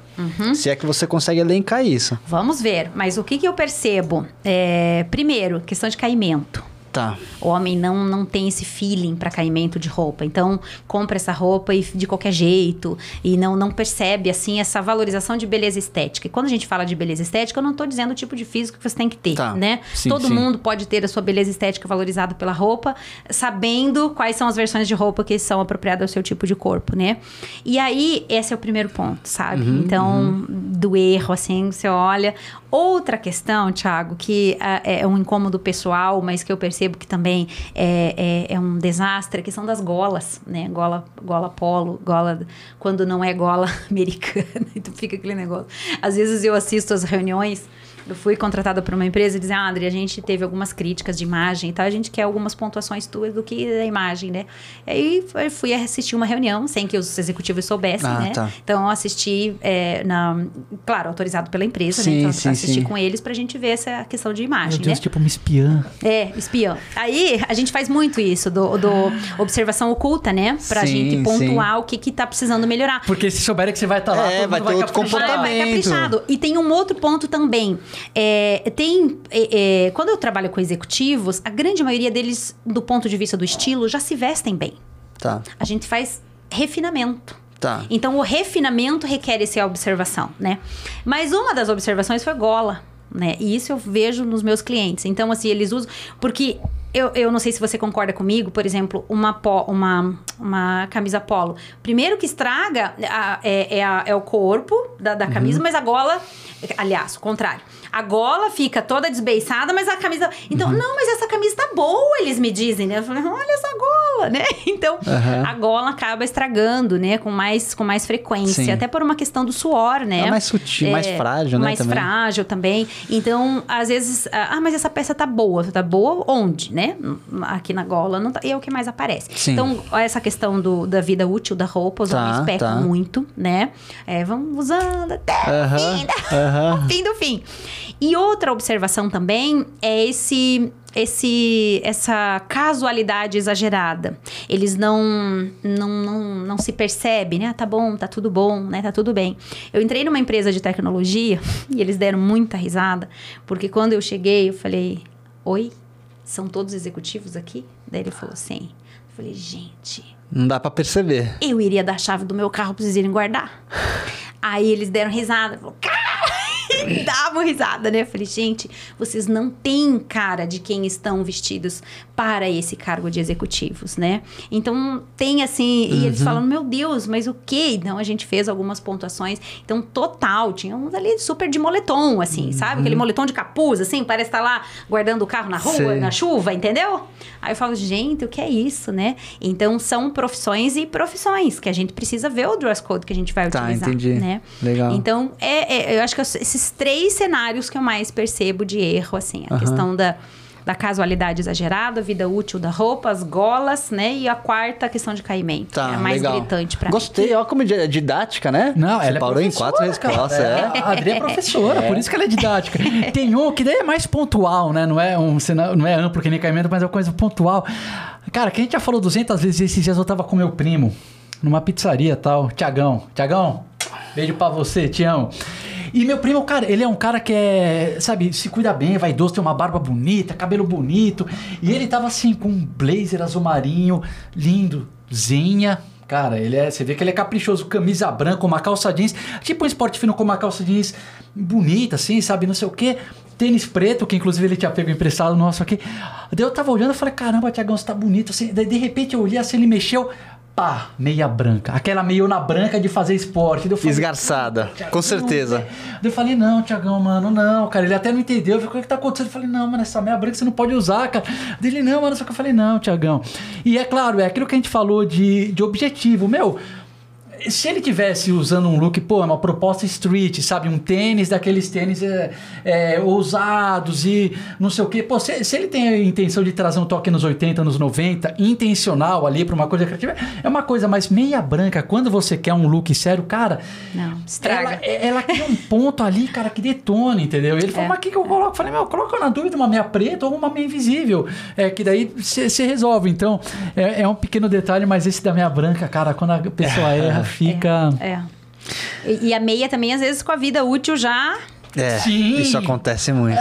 Se é que você consegue elencar isso. Vamos ver. Mas o que, que eu percebo? É, primeiro, questão de caimento. Tá. O homem não, não tem esse feeling para caimento de roupa. Então, compra essa roupa e de qualquer jeito. E não, não percebe, assim, essa valorização de beleza estética. E quando a gente fala de beleza estética, eu não tô dizendo o tipo de físico que você tem que ter, Tá. né? Sim, Todo sim. mundo pode ter a sua beleza estética valorizada pela roupa, sabendo quais são as versões de roupa que são apropriadas ao seu tipo de corpo, né? E aí, esse é o primeiro ponto, sabe? Uhum, então, do erro, assim, você olha. Outra questão, Thiago, que ah, é um incômodo pessoal, mas que eu percebo que também é, é, é um desastre, a questão das golas, né? Gola, gola polo, gola quando não é gola americana, então fica aquele negócio. Às vezes eu assisto as reuniões eu fui contratada por uma empresa e dizia, ah, André, a gente teve algumas críticas de imagem e tal, a gente quer algumas pontuações tuas do que da imagem, né? Aí eu fui assistir uma reunião sem que os executivos soubessem, Ah, né? tá. Então eu assisti, é, na, claro, autorizado pela empresa, Sim, né? Então sim, assisti sim. com eles pra gente ver essa questão de imagem, Meu Deus, né? tipo uma espiã. É, espião. Aí a gente faz muito isso, do, do observação oculta, né? Pra Sim, gente pontuar o que, que tá precisando melhorar. Porque se souberem que você vai estar lá, É, todo vai mundo ter outro caprichar. comportamento. Vai, vai caprichado. E tem um outro ponto também. É, tem. é, é, quando eu trabalho com executivos, a grande maioria deles, do ponto de vista do estilo, já se vestem bem. Tá. A gente faz refinamento. Tá. Então, o refinamento requer essa observação, né? Mas uma das observações foi gola, né? E isso eu vejo nos meus clientes. Então, assim, eles usam... Porque eu, eu não sei se você concorda comigo, por exemplo, uma, po- uma, uma camisa polo. Primeiro que estraga a- é, é, a- é o corpo da, da camisa, mas a gola... Aliás, o contrário. A gola fica toda desbeiçada, mas a camisa... Então, não, mas essa camisa tá boa, eles me dizem, né? Eu falei, olha essa gola, né? Então, Aham. a gola acaba estragando, né? Com mais, com mais frequência. Sim. Até por uma questão do suor, né? É mais sutil, mais frágil, né, Mais também. frágil também. Então, às vezes... Ah, mas essa peça tá boa. Tá boa onde, né? Aqui na gola. Não tá, e é o que mais aparece. Sim. Então, essa questão do, da vida útil da roupa, os Tá, homens pecam tá. muito, né? É, vão usando até Aham, o fim aham. o fim do fim. E outra observação também é esse esse essa casualidade exagerada. Eles não não, não, não se percebem, né? Ah, tá bom, tá tudo bom, né? Tá tudo bem. Eu entrei numa empresa de tecnologia e eles deram muita risada, porque quando eu cheguei, eu falei: "Oi, são todos executivos aqui?" Daí ele falou: "Sim". Eu falei: "Gente, Não dá pra perceber. eu iria dar a chave do meu carro pra vocês irem guardar. Aí eles deram risada. Falou! Davam risada, né? Eu falei, gente, vocês não têm cara de quem estão vestidos para esse cargo de executivos, né? Então tem assim, e eles falam, meu Deus, mas o quê? Então a gente fez algumas pontuações. Então, total, tinha uns ali super de moletom, assim, sabe? Aquele moletom de capuz, assim, parece estar lá guardando o carro na rua, Sei. na chuva, entendeu? Aí eu falo, gente, o que é isso, né? Então são profissões e profissões que a gente precisa ver o dress code que a gente vai Tá, utilizar, entendi. né? Legal. Então, é, é- eu acho que esses três cenários que eu mais percebo de erro, assim, a Aham. questão da, da casualidade exagerada, a vida útil da roupa, as golas, né? E a quarta, a questão de caimento. Tá, é a mais legal. gritante pra mim. Gostei, ó como é didática, né? Não, Você ela é parou em professora, quatro respostas, cara. é. A Adri é professora, por isso que ela é didática. Tem um que daí é mais pontual, né? Não é, um, não é amplo que nem caimento, mas é uma coisa pontual. Cara, que a gente já falou 200 vezes esses dias, eu tava com meu primo numa pizzaria e tal. Tiagão, Tiagão, beijo pra você, amo. E meu primo, cara, ele é um cara que é, sabe, se cuida bem, vaidoso, tem uma barba bonita, cabelo bonito. E ele tava assim, com um blazer azul marinho, lindo, zenha. Cara, ele é, você vê que ele é caprichoso, camisa branca, uma calça jeans, tipo um esporte fino com uma calça jeans bonita, assim, sabe, não sei o quê. Tênis preto, que inclusive ele tinha pego emprestado nosso aqui. Daí eu tava olhando e falei, caramba, Tiagão, você tá bonito. Assim, daí de repente eu olhei assim, ele mexeu, pá, meia branca. Aquela meiona branca de fazer esporte. Falei, Esgarçada, Tiagão, com certeza. Daí eu falei, não, Tiagão, mano, não, cara. Ele até não entendeu. Eu falei, o que tá acontecendo? Eu falei, não, mano, essa meia branca você não pode usar, cara. Dele, não, mano, só que eu falei, não, Tiagão. E é claro, é aquilo que a gente falou de, de objetivo. Meu, se ele tivesse usando um look, pô, é uma proposta street, sabe? Um tênis daqueles tênis é, é, ousados e não sei o quê. Pô, se, se ele tem a intenção de trazer um toque nos 80, nos 90, intencional ali pra uma coisa criativa, é uma coisa mais meia branca. Quando você quer um look sério, cara. Não, estraga. Ela, ela cria um ponto ali, cara, que detona, entendeu? E ele falou, É. mas o que, que eu coloco? Eu falei, meu, coloca na dúvida uma meia preta ou uma meia invisível. É, que daí você resolve. Então, é, é um pequeno detalhe, mas esse da meia branca, cara, quando a pessoa erra, fica. É. E, e a meia também, às vezes, com a vida útil já. É, Sim. isso acontece muito.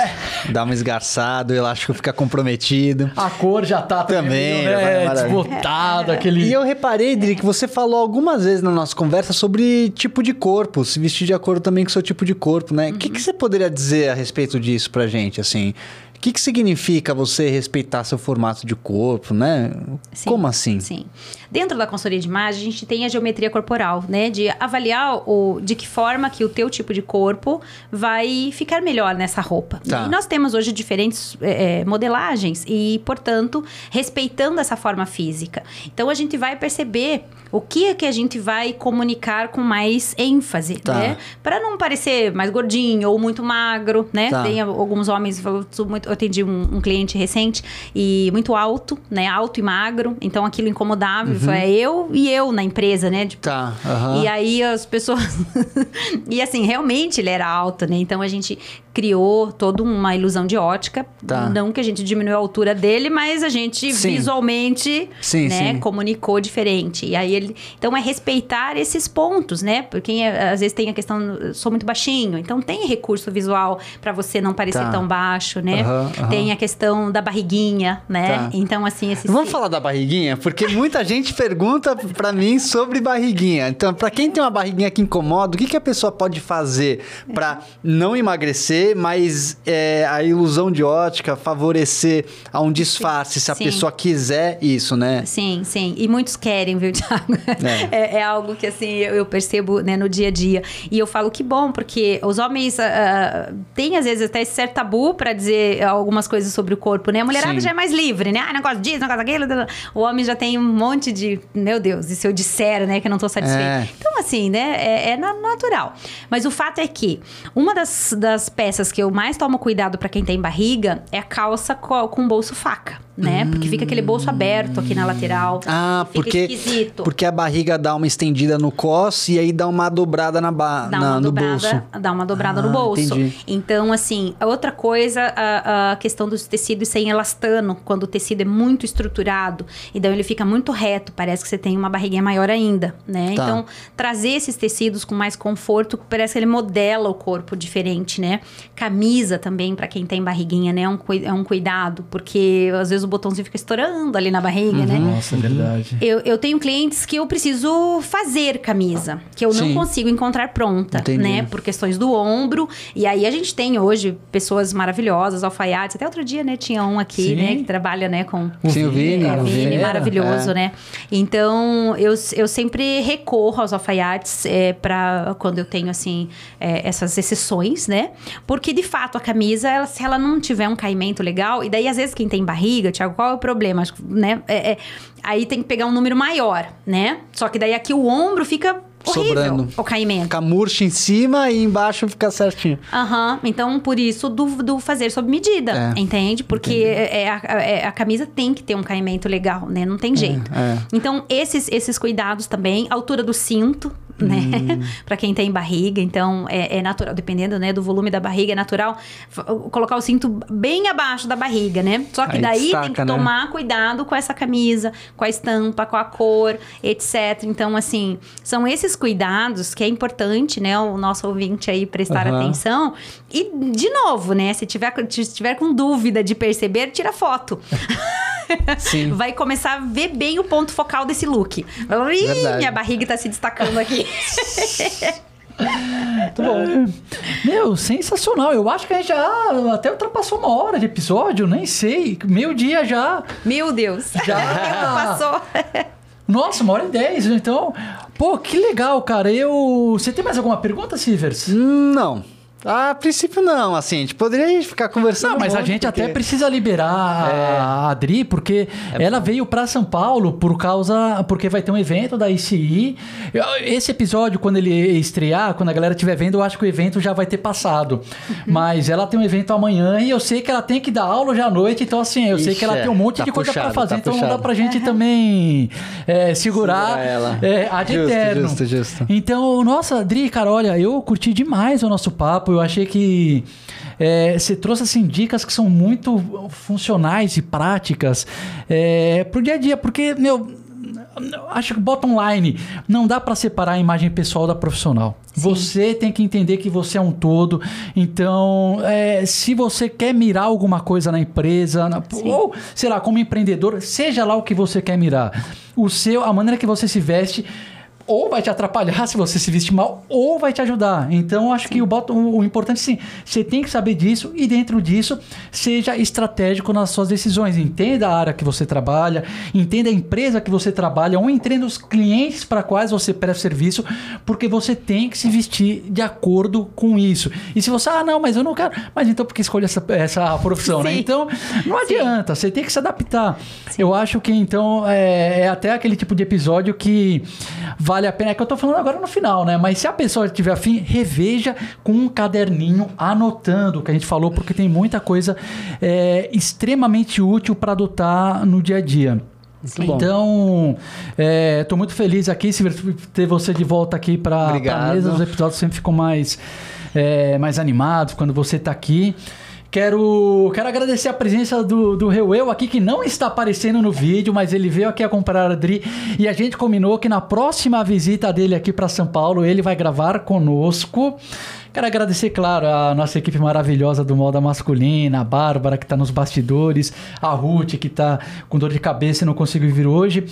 Dá um esgarçado, o elástico fica comprometido. A cor já tá Também, meio, vai né, maravilha. desbotado, aquele. E eu reparei, Dri, que você falou algumas vezes na nossa conversa sobre tipo de corpo, se vestir de acordo também com o seu tipo de corpo, né? O que, que você poderia dizer a respeito disso pra gente, assim? O que, que significa você respeitar seu formato de corpo, né? Sim, Como assim? Sim. Dentro da consultoria de imagem, a gente tem a geometria corporal, né? De avaliar o, de que forma que o teu tipo de corpo vai ficar melhor nessa roupa. Tá. E nós temos hoje diferentes é, é, modelagens e, portanto, respeitando essa forma física. Então, a gente vai perceber o que é que a gente vai comunicar com mais ênfase, Tá. né? Para não parecer mais gordinho ou muito magro, né? Tá. Tem alguns homens, muito- eu atendi um, um cliente recente e muito alto, né? Alto e magro, então aquilo incomodava. Ele falou, é eu e eu na empresa, né? Tipo, Tá, aham. E aí as pessoas. e assim, realmente ele era alto, né? Então a gente criou toda uma ilusão de ótica. Tá. Não que a gente diminuiu a altura dele, mas a gente Sim. visualmente Sim, né, sim. comunicou diferente. E aí ele. Então é respeitar esses pontos, né? Porque é, às vezes tem a questão, sou muito baixinho, então tem recurso visual para você não parecer Tá. tão baixo, né? Aham, aham. Tem a questão da barriguinha, né? Tá. Então, assim, esses. Vamos falar da barriguinha? Porque muita gente pergunta pra mim sobre barriguinha. Então, pra quem tem uma barriguinha que incomoda, o que, que a pessoa pode fazer pra não emagrecer, mas é, a ilusão de ótica favorecer a um disfarce, se a Sim. pessoa quiser isso, né? Sim, sim. E muitos querem, viu, Thiago? É. É, é algo que, assim, eu, percebo né, no dia a dia. E eu falo que bom, porque os homens ah, têm, às vezes, até esse certo tabu pra dizer algumas coisas sobre o corpo, né? A mulherada Sim. já é mais livre, né? Ah, negócio disso, negócio daquilo. O homem já tem um monte de... Meu Deus, e se eu disser, né, que eu não tô satisfeito? É. Então, assim, né, é, é na- natural. Mas o fato é que uma das, das peças que eu mais tomo cuidado pra quem tem barriga é a calça co- com bolso faca, né? Porque fica aquele bolso aberto aqui na lateral. Ah, Fica porque, esquisito. porque a barriga dá uma estendida no cos e aí dá uma dobrada na ba Dá na- uma no dobrada, bolso. dá uma dobrada Ah, no bolso. entendi. Então, assim, outra coisa, a, a questão dos tecidos sem elastano, quando o tecido é muito estruturado, então ele fica muito reto, parece que você tem uma barriguinha maior ainda, né? Tá. Então, trazer esses tecidos com mais conforto, parece que ele modela o corpo diferente, né? Camisa também, para quem tem barriguinha, né? É um, é um cuidado, porque às vezes vezes o botãozinho fica estourando ali na barriga, né? Nossa, é verdade. Eu, eu tenho clientes que eu preciso fazer camisa, que eu Sim. não consigo encontrar pronta, Entendi. né? Por questões do ombro. E aí a gente tem hoje pessoas maravilhosas, alfaiates. Até outro dia, né? Tinha um aqui, Sim. né? Que trabalha, né? Com Sim, o Vini. cara, o Vini, Vini. maravilhoso, É. né? Então, eu, eu sempre recorro aos alfaiates é, para quando eu tenho, assim, é, essas exceções, né? Porque, de fato, a camisa, ela- se ela não tiver um caimento legal, e daí, às vezes, quem tem barriga, Thiago, qual é o problema? Acho né? É- é- aí tem que pegar um número maior, né? Só que daí aqui o ombro fica horrível, Sobrando. o caimento. Fica murcho em cima e embaixo fica certinho. Aham, então por isso do, do fazer sob medida, É, entende? Porque é, a, é- a camisa tem que ter um caimento legal, né? Não tem jeito. é. Então, esses, esses cuidados também, altura do cinto, né? Hum. Pra quem tem barriga, então é, é natural, dependendo né, do volume da barriga, é natural colocar o cinto bem abaixo da barriga, né? Só que Aí daí destaca, tem que né? tomar cuidado com essa camisa, com a estampa, com a cor, etc. Então, assim, são esses cuidados que é importante, né? O nosso ouvinte aí prestar Aham. atenção. E, de novo, né? Se tiver, se tiver com dúvida de perceber, tira foto. Sim. Vai começar a ver bem o ponto focal desse look. Ih, Verdade. minha barriga tá se destacando aqui. Muito bom. Meu, sensacional. Eu acho que a gente já até ultrapassou uma hora de episódio, nem sei. Meio dia já. Meu Deus. Já. Passou. Nossa, uma hora e dez. Então, pô, que legal, cara. Eu. Você tem mais alguma pergunta, Sivers? Não. A princípio não, assim, a gente poderia ficar conversando Não, mas um a gente porque- até precisa liberar É. a Adri, porque ela veio pra São Paulo por causa. Porque vai ter um evento da ICI. Esse episódio, quando ele estrear, quando a galera estiver vendo, eu acho que o evento já vai ter passado. Uhum. Mas ela tem um evento amanhã e eu sei que ela tem que dar aula já à noite, então assim, eu sei Ixi, que ela é. tem um monte Tá de coisa pra puxado, fazer, tá então não dá puxado. pra gente também é, segurar, ela. é, a de Justo, eterno. justo, justo. Então, nossa, Adri, cara, olha, eu curti demais o nosso papo. Eu achei que é, você trouxe assim dicas que são muito funcionais e práticas é, pro dia a dia, porque meu acho que bottom line não dá para separar a imagem pessoal da profissional. Você tem que entender que você é um todo. Então, é, se você quer mirar alguma coisa na empresa, na- ou sei lá, como empreendedor, seja lá o que você quer mirar, o seu, a maneira que você se veste ou vai te atrapalhar se você se vestir mal, ou vai te ajudar. Então, acho que o, o, importante, sim, você tem que saber disso e dentro disso, seja estratégico nas suas decisões. Entenda a área que você trabalha, entenda a empresa que você trabalha, ou entenda os clientes para quais você presta serviço, porque você tem que se vestir de acordo com isso. E se você, ah, não, mas eu não quero, mas então por que escolhe essa, essa profissão, né? Sim. Então, não adianta, você tem que se adaptar. Eu acho que então é, é até aquele tipo de episódio que vale a pena. É que eu tô falando agora no final, né? Mas se a pessoa tiver afim, reveja com um caderninho anotando o que a gente falou, porque tem muita coisa é, extremamente útil para adotar no dia a dia. bom. Então, estou muito feliz aqui, Silvio, ter você de volta aqui para a mesa. Os episódios sempre ficam mais, é, mais animados quando você está aqui. Quero, quero agradecer a presença do, do Reuel aqui, que não está aparecendo no vídeo, mas ele veio aqui acompanhar a Adri e a gente combinou que na próxima visita dele aqui para São Paulo, ele vai gravar conosco. Quero agradecer, claro, a nossa equipe maravilhosa do Moda Masculina, a Bárbara, que está nos bastidores, a Ruth, que está com dor de cabeça e não conseguiu vir hoje.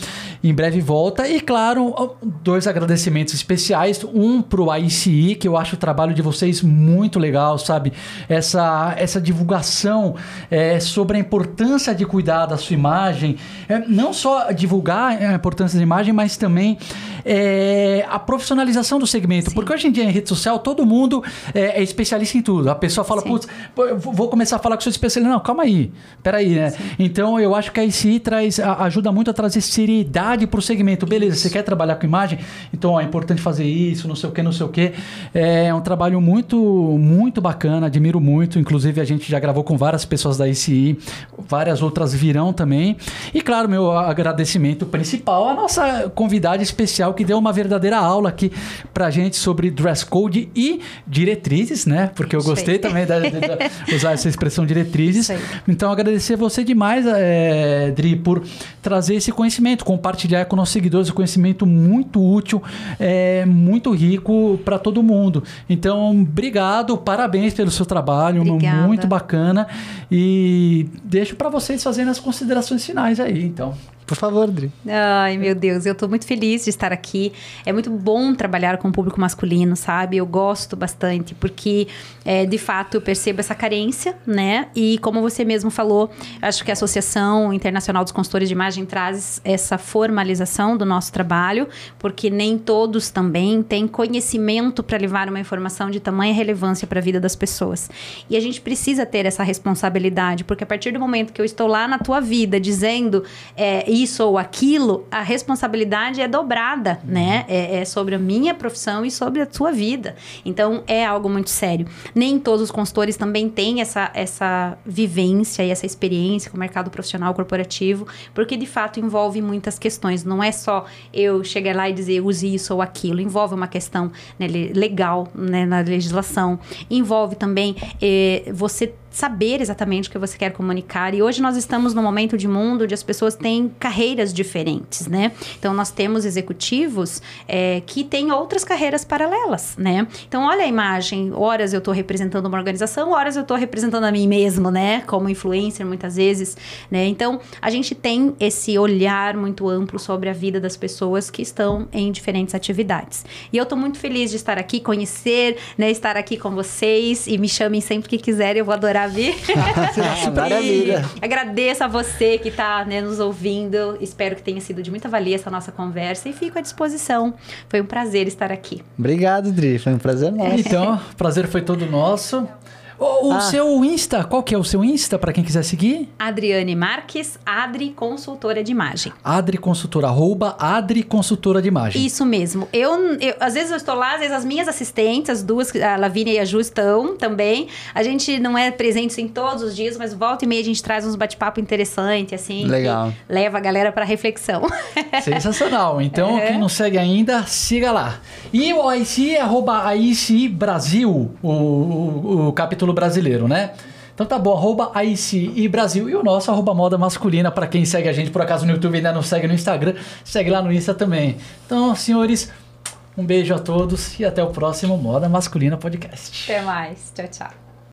Em breve volta. E, claro, dois agradecimentos especiais. Um para o ICI, que eu acho o trabalho de vocês muito legal, sabe? Essa, essa divulgação é, sobre a importância de cuidar da sua imagem. É, não só divulgar a importância da imagem, mas também é, a profissionalização do segmento. Porque hoje em dia, em rede social, todo mundo é, é especialista em tudo. A pessoa fala, Sim. putz, vou começar a falar que sou especialista. Não, calma aí. Peraí, né? Então, eu acho que a ICI traz, ajuda muito a trazer seriedade para o segmento. Beleza, você quer trabalhar com imagem? Então, ó, é importante fazer isso, não sei o que, não sei o que. É um trabalho muito, muito bacana, admiro muito. Inclusive, a gente já gravou com várias pessoas da ICI, várias outras virão também. E, claro, meu agradecimento principal à nossa convidada especial que deu uma verdadeira aula aqui pra gente sobre dress code e diretrizes, né? Porque eu gostei também de, de- de usar essa expressão diretrizes. Então, agradecer você demais, é, Dri, por trazer esse conhecimento, compartilhar com nossos seguidores esse conhecimento muito útil, é, muito rico para todo mundo. Então, obrigado, parabéns pelo seu trabalho, Obrigada. muito bacana. E deixo para vocês fazerem as considerações finais aí, então. Por favor, Dri. Ai, meu Deus, eu tô muito feliz de estar aqui. É muito bom trabalhar com o público masculino, sabe? Eu gosto bastante, porque é, de fato eu percebo essa carência, né? E como você mesmo falou, acho que a Associação Internacional dos Consultores de Imagem traz essa formalização do nosso trabalho, porque nem todos também têm conhecimento para levar uma informação de tamanha relevância para a vida das pessoas. E a gente precisa ter essa responsabilidade, porque a partir do momento que eu estou lá na tua vida dizendo é, isso ou aquilo, a responsabilidade é dobrada, né? É, é sobre a minha profissão e sobre a tua vida. Então é algo muito sério. Nem todos os consultores também têm essa, essa vivência e essa experiência com o mercado profissional corporativo, porque de fato envolve muitas questões. Não é só eu chegar lá e dizer use isso ou aquilo. Envolve uma questão né, le- legal né, na legislação. Envolve também eh, você saber exatamente o que você quer comunicar. E hoje nós estamos num momento de mundo onde as pessoas têm carreiras diferentes, né? Então nós temos executivos eh, que têm outras carreiras paralelas, né? Então olha a imagem, horas eu estou representando uma organização, horas eu estou representando a mim mesmo, né? Como influencer muitas vezes, né? Então a gente tem esse olhar muito amplo sobre a vida das pessoas que estão em diferentes atividades. E eu estou muito feliz de estar aqui, conhecer, né? Estar aqui com vocês e me chamem sempre que quiserem, eu vou adorar vir. Maravilha. E agradeço a você que está nos ouvindo. Espero que tenha sido de muita valia essa nossa conversa e fico à disposição. Foi um prazer estar aqui. Obrigado, Dri. Foi um prazer nosso. Então, prazer foi todo nosso. O, o Ah. seu Insta, qual que é o seu Insta para quem quiser seguir? Adriane Marques, Adri Consultora de Imagem. Adri Consultora, arroba Adri Consultora de Imagem. Isso mesmo. Eu, eu- às vezes eu estou lá, às vezes as minhas assistentes, as duas, a Lavínia e a Ju estão também. A gente não é presente em todos os dias, mas volta e meia a gente traz uns bate-papo interessante, assim. Legal. leva a galera para reflexão. Sensacional. Então, É. quem não segue ainda, siga lá. E o IC é arroba IC Brasil, o, o, o capítulo brasileiro, né? Então tá bom, arroba e Brasil. E o nosso, arroba moda masculina, para quem segue a gente, por acaso no YouTube ainda não segue no Instagram, segue lá no Insta também. Então, senhores, um beijo a todos e até o próximo Moda Masculina Podcast. Até mais. Tchau, tchau.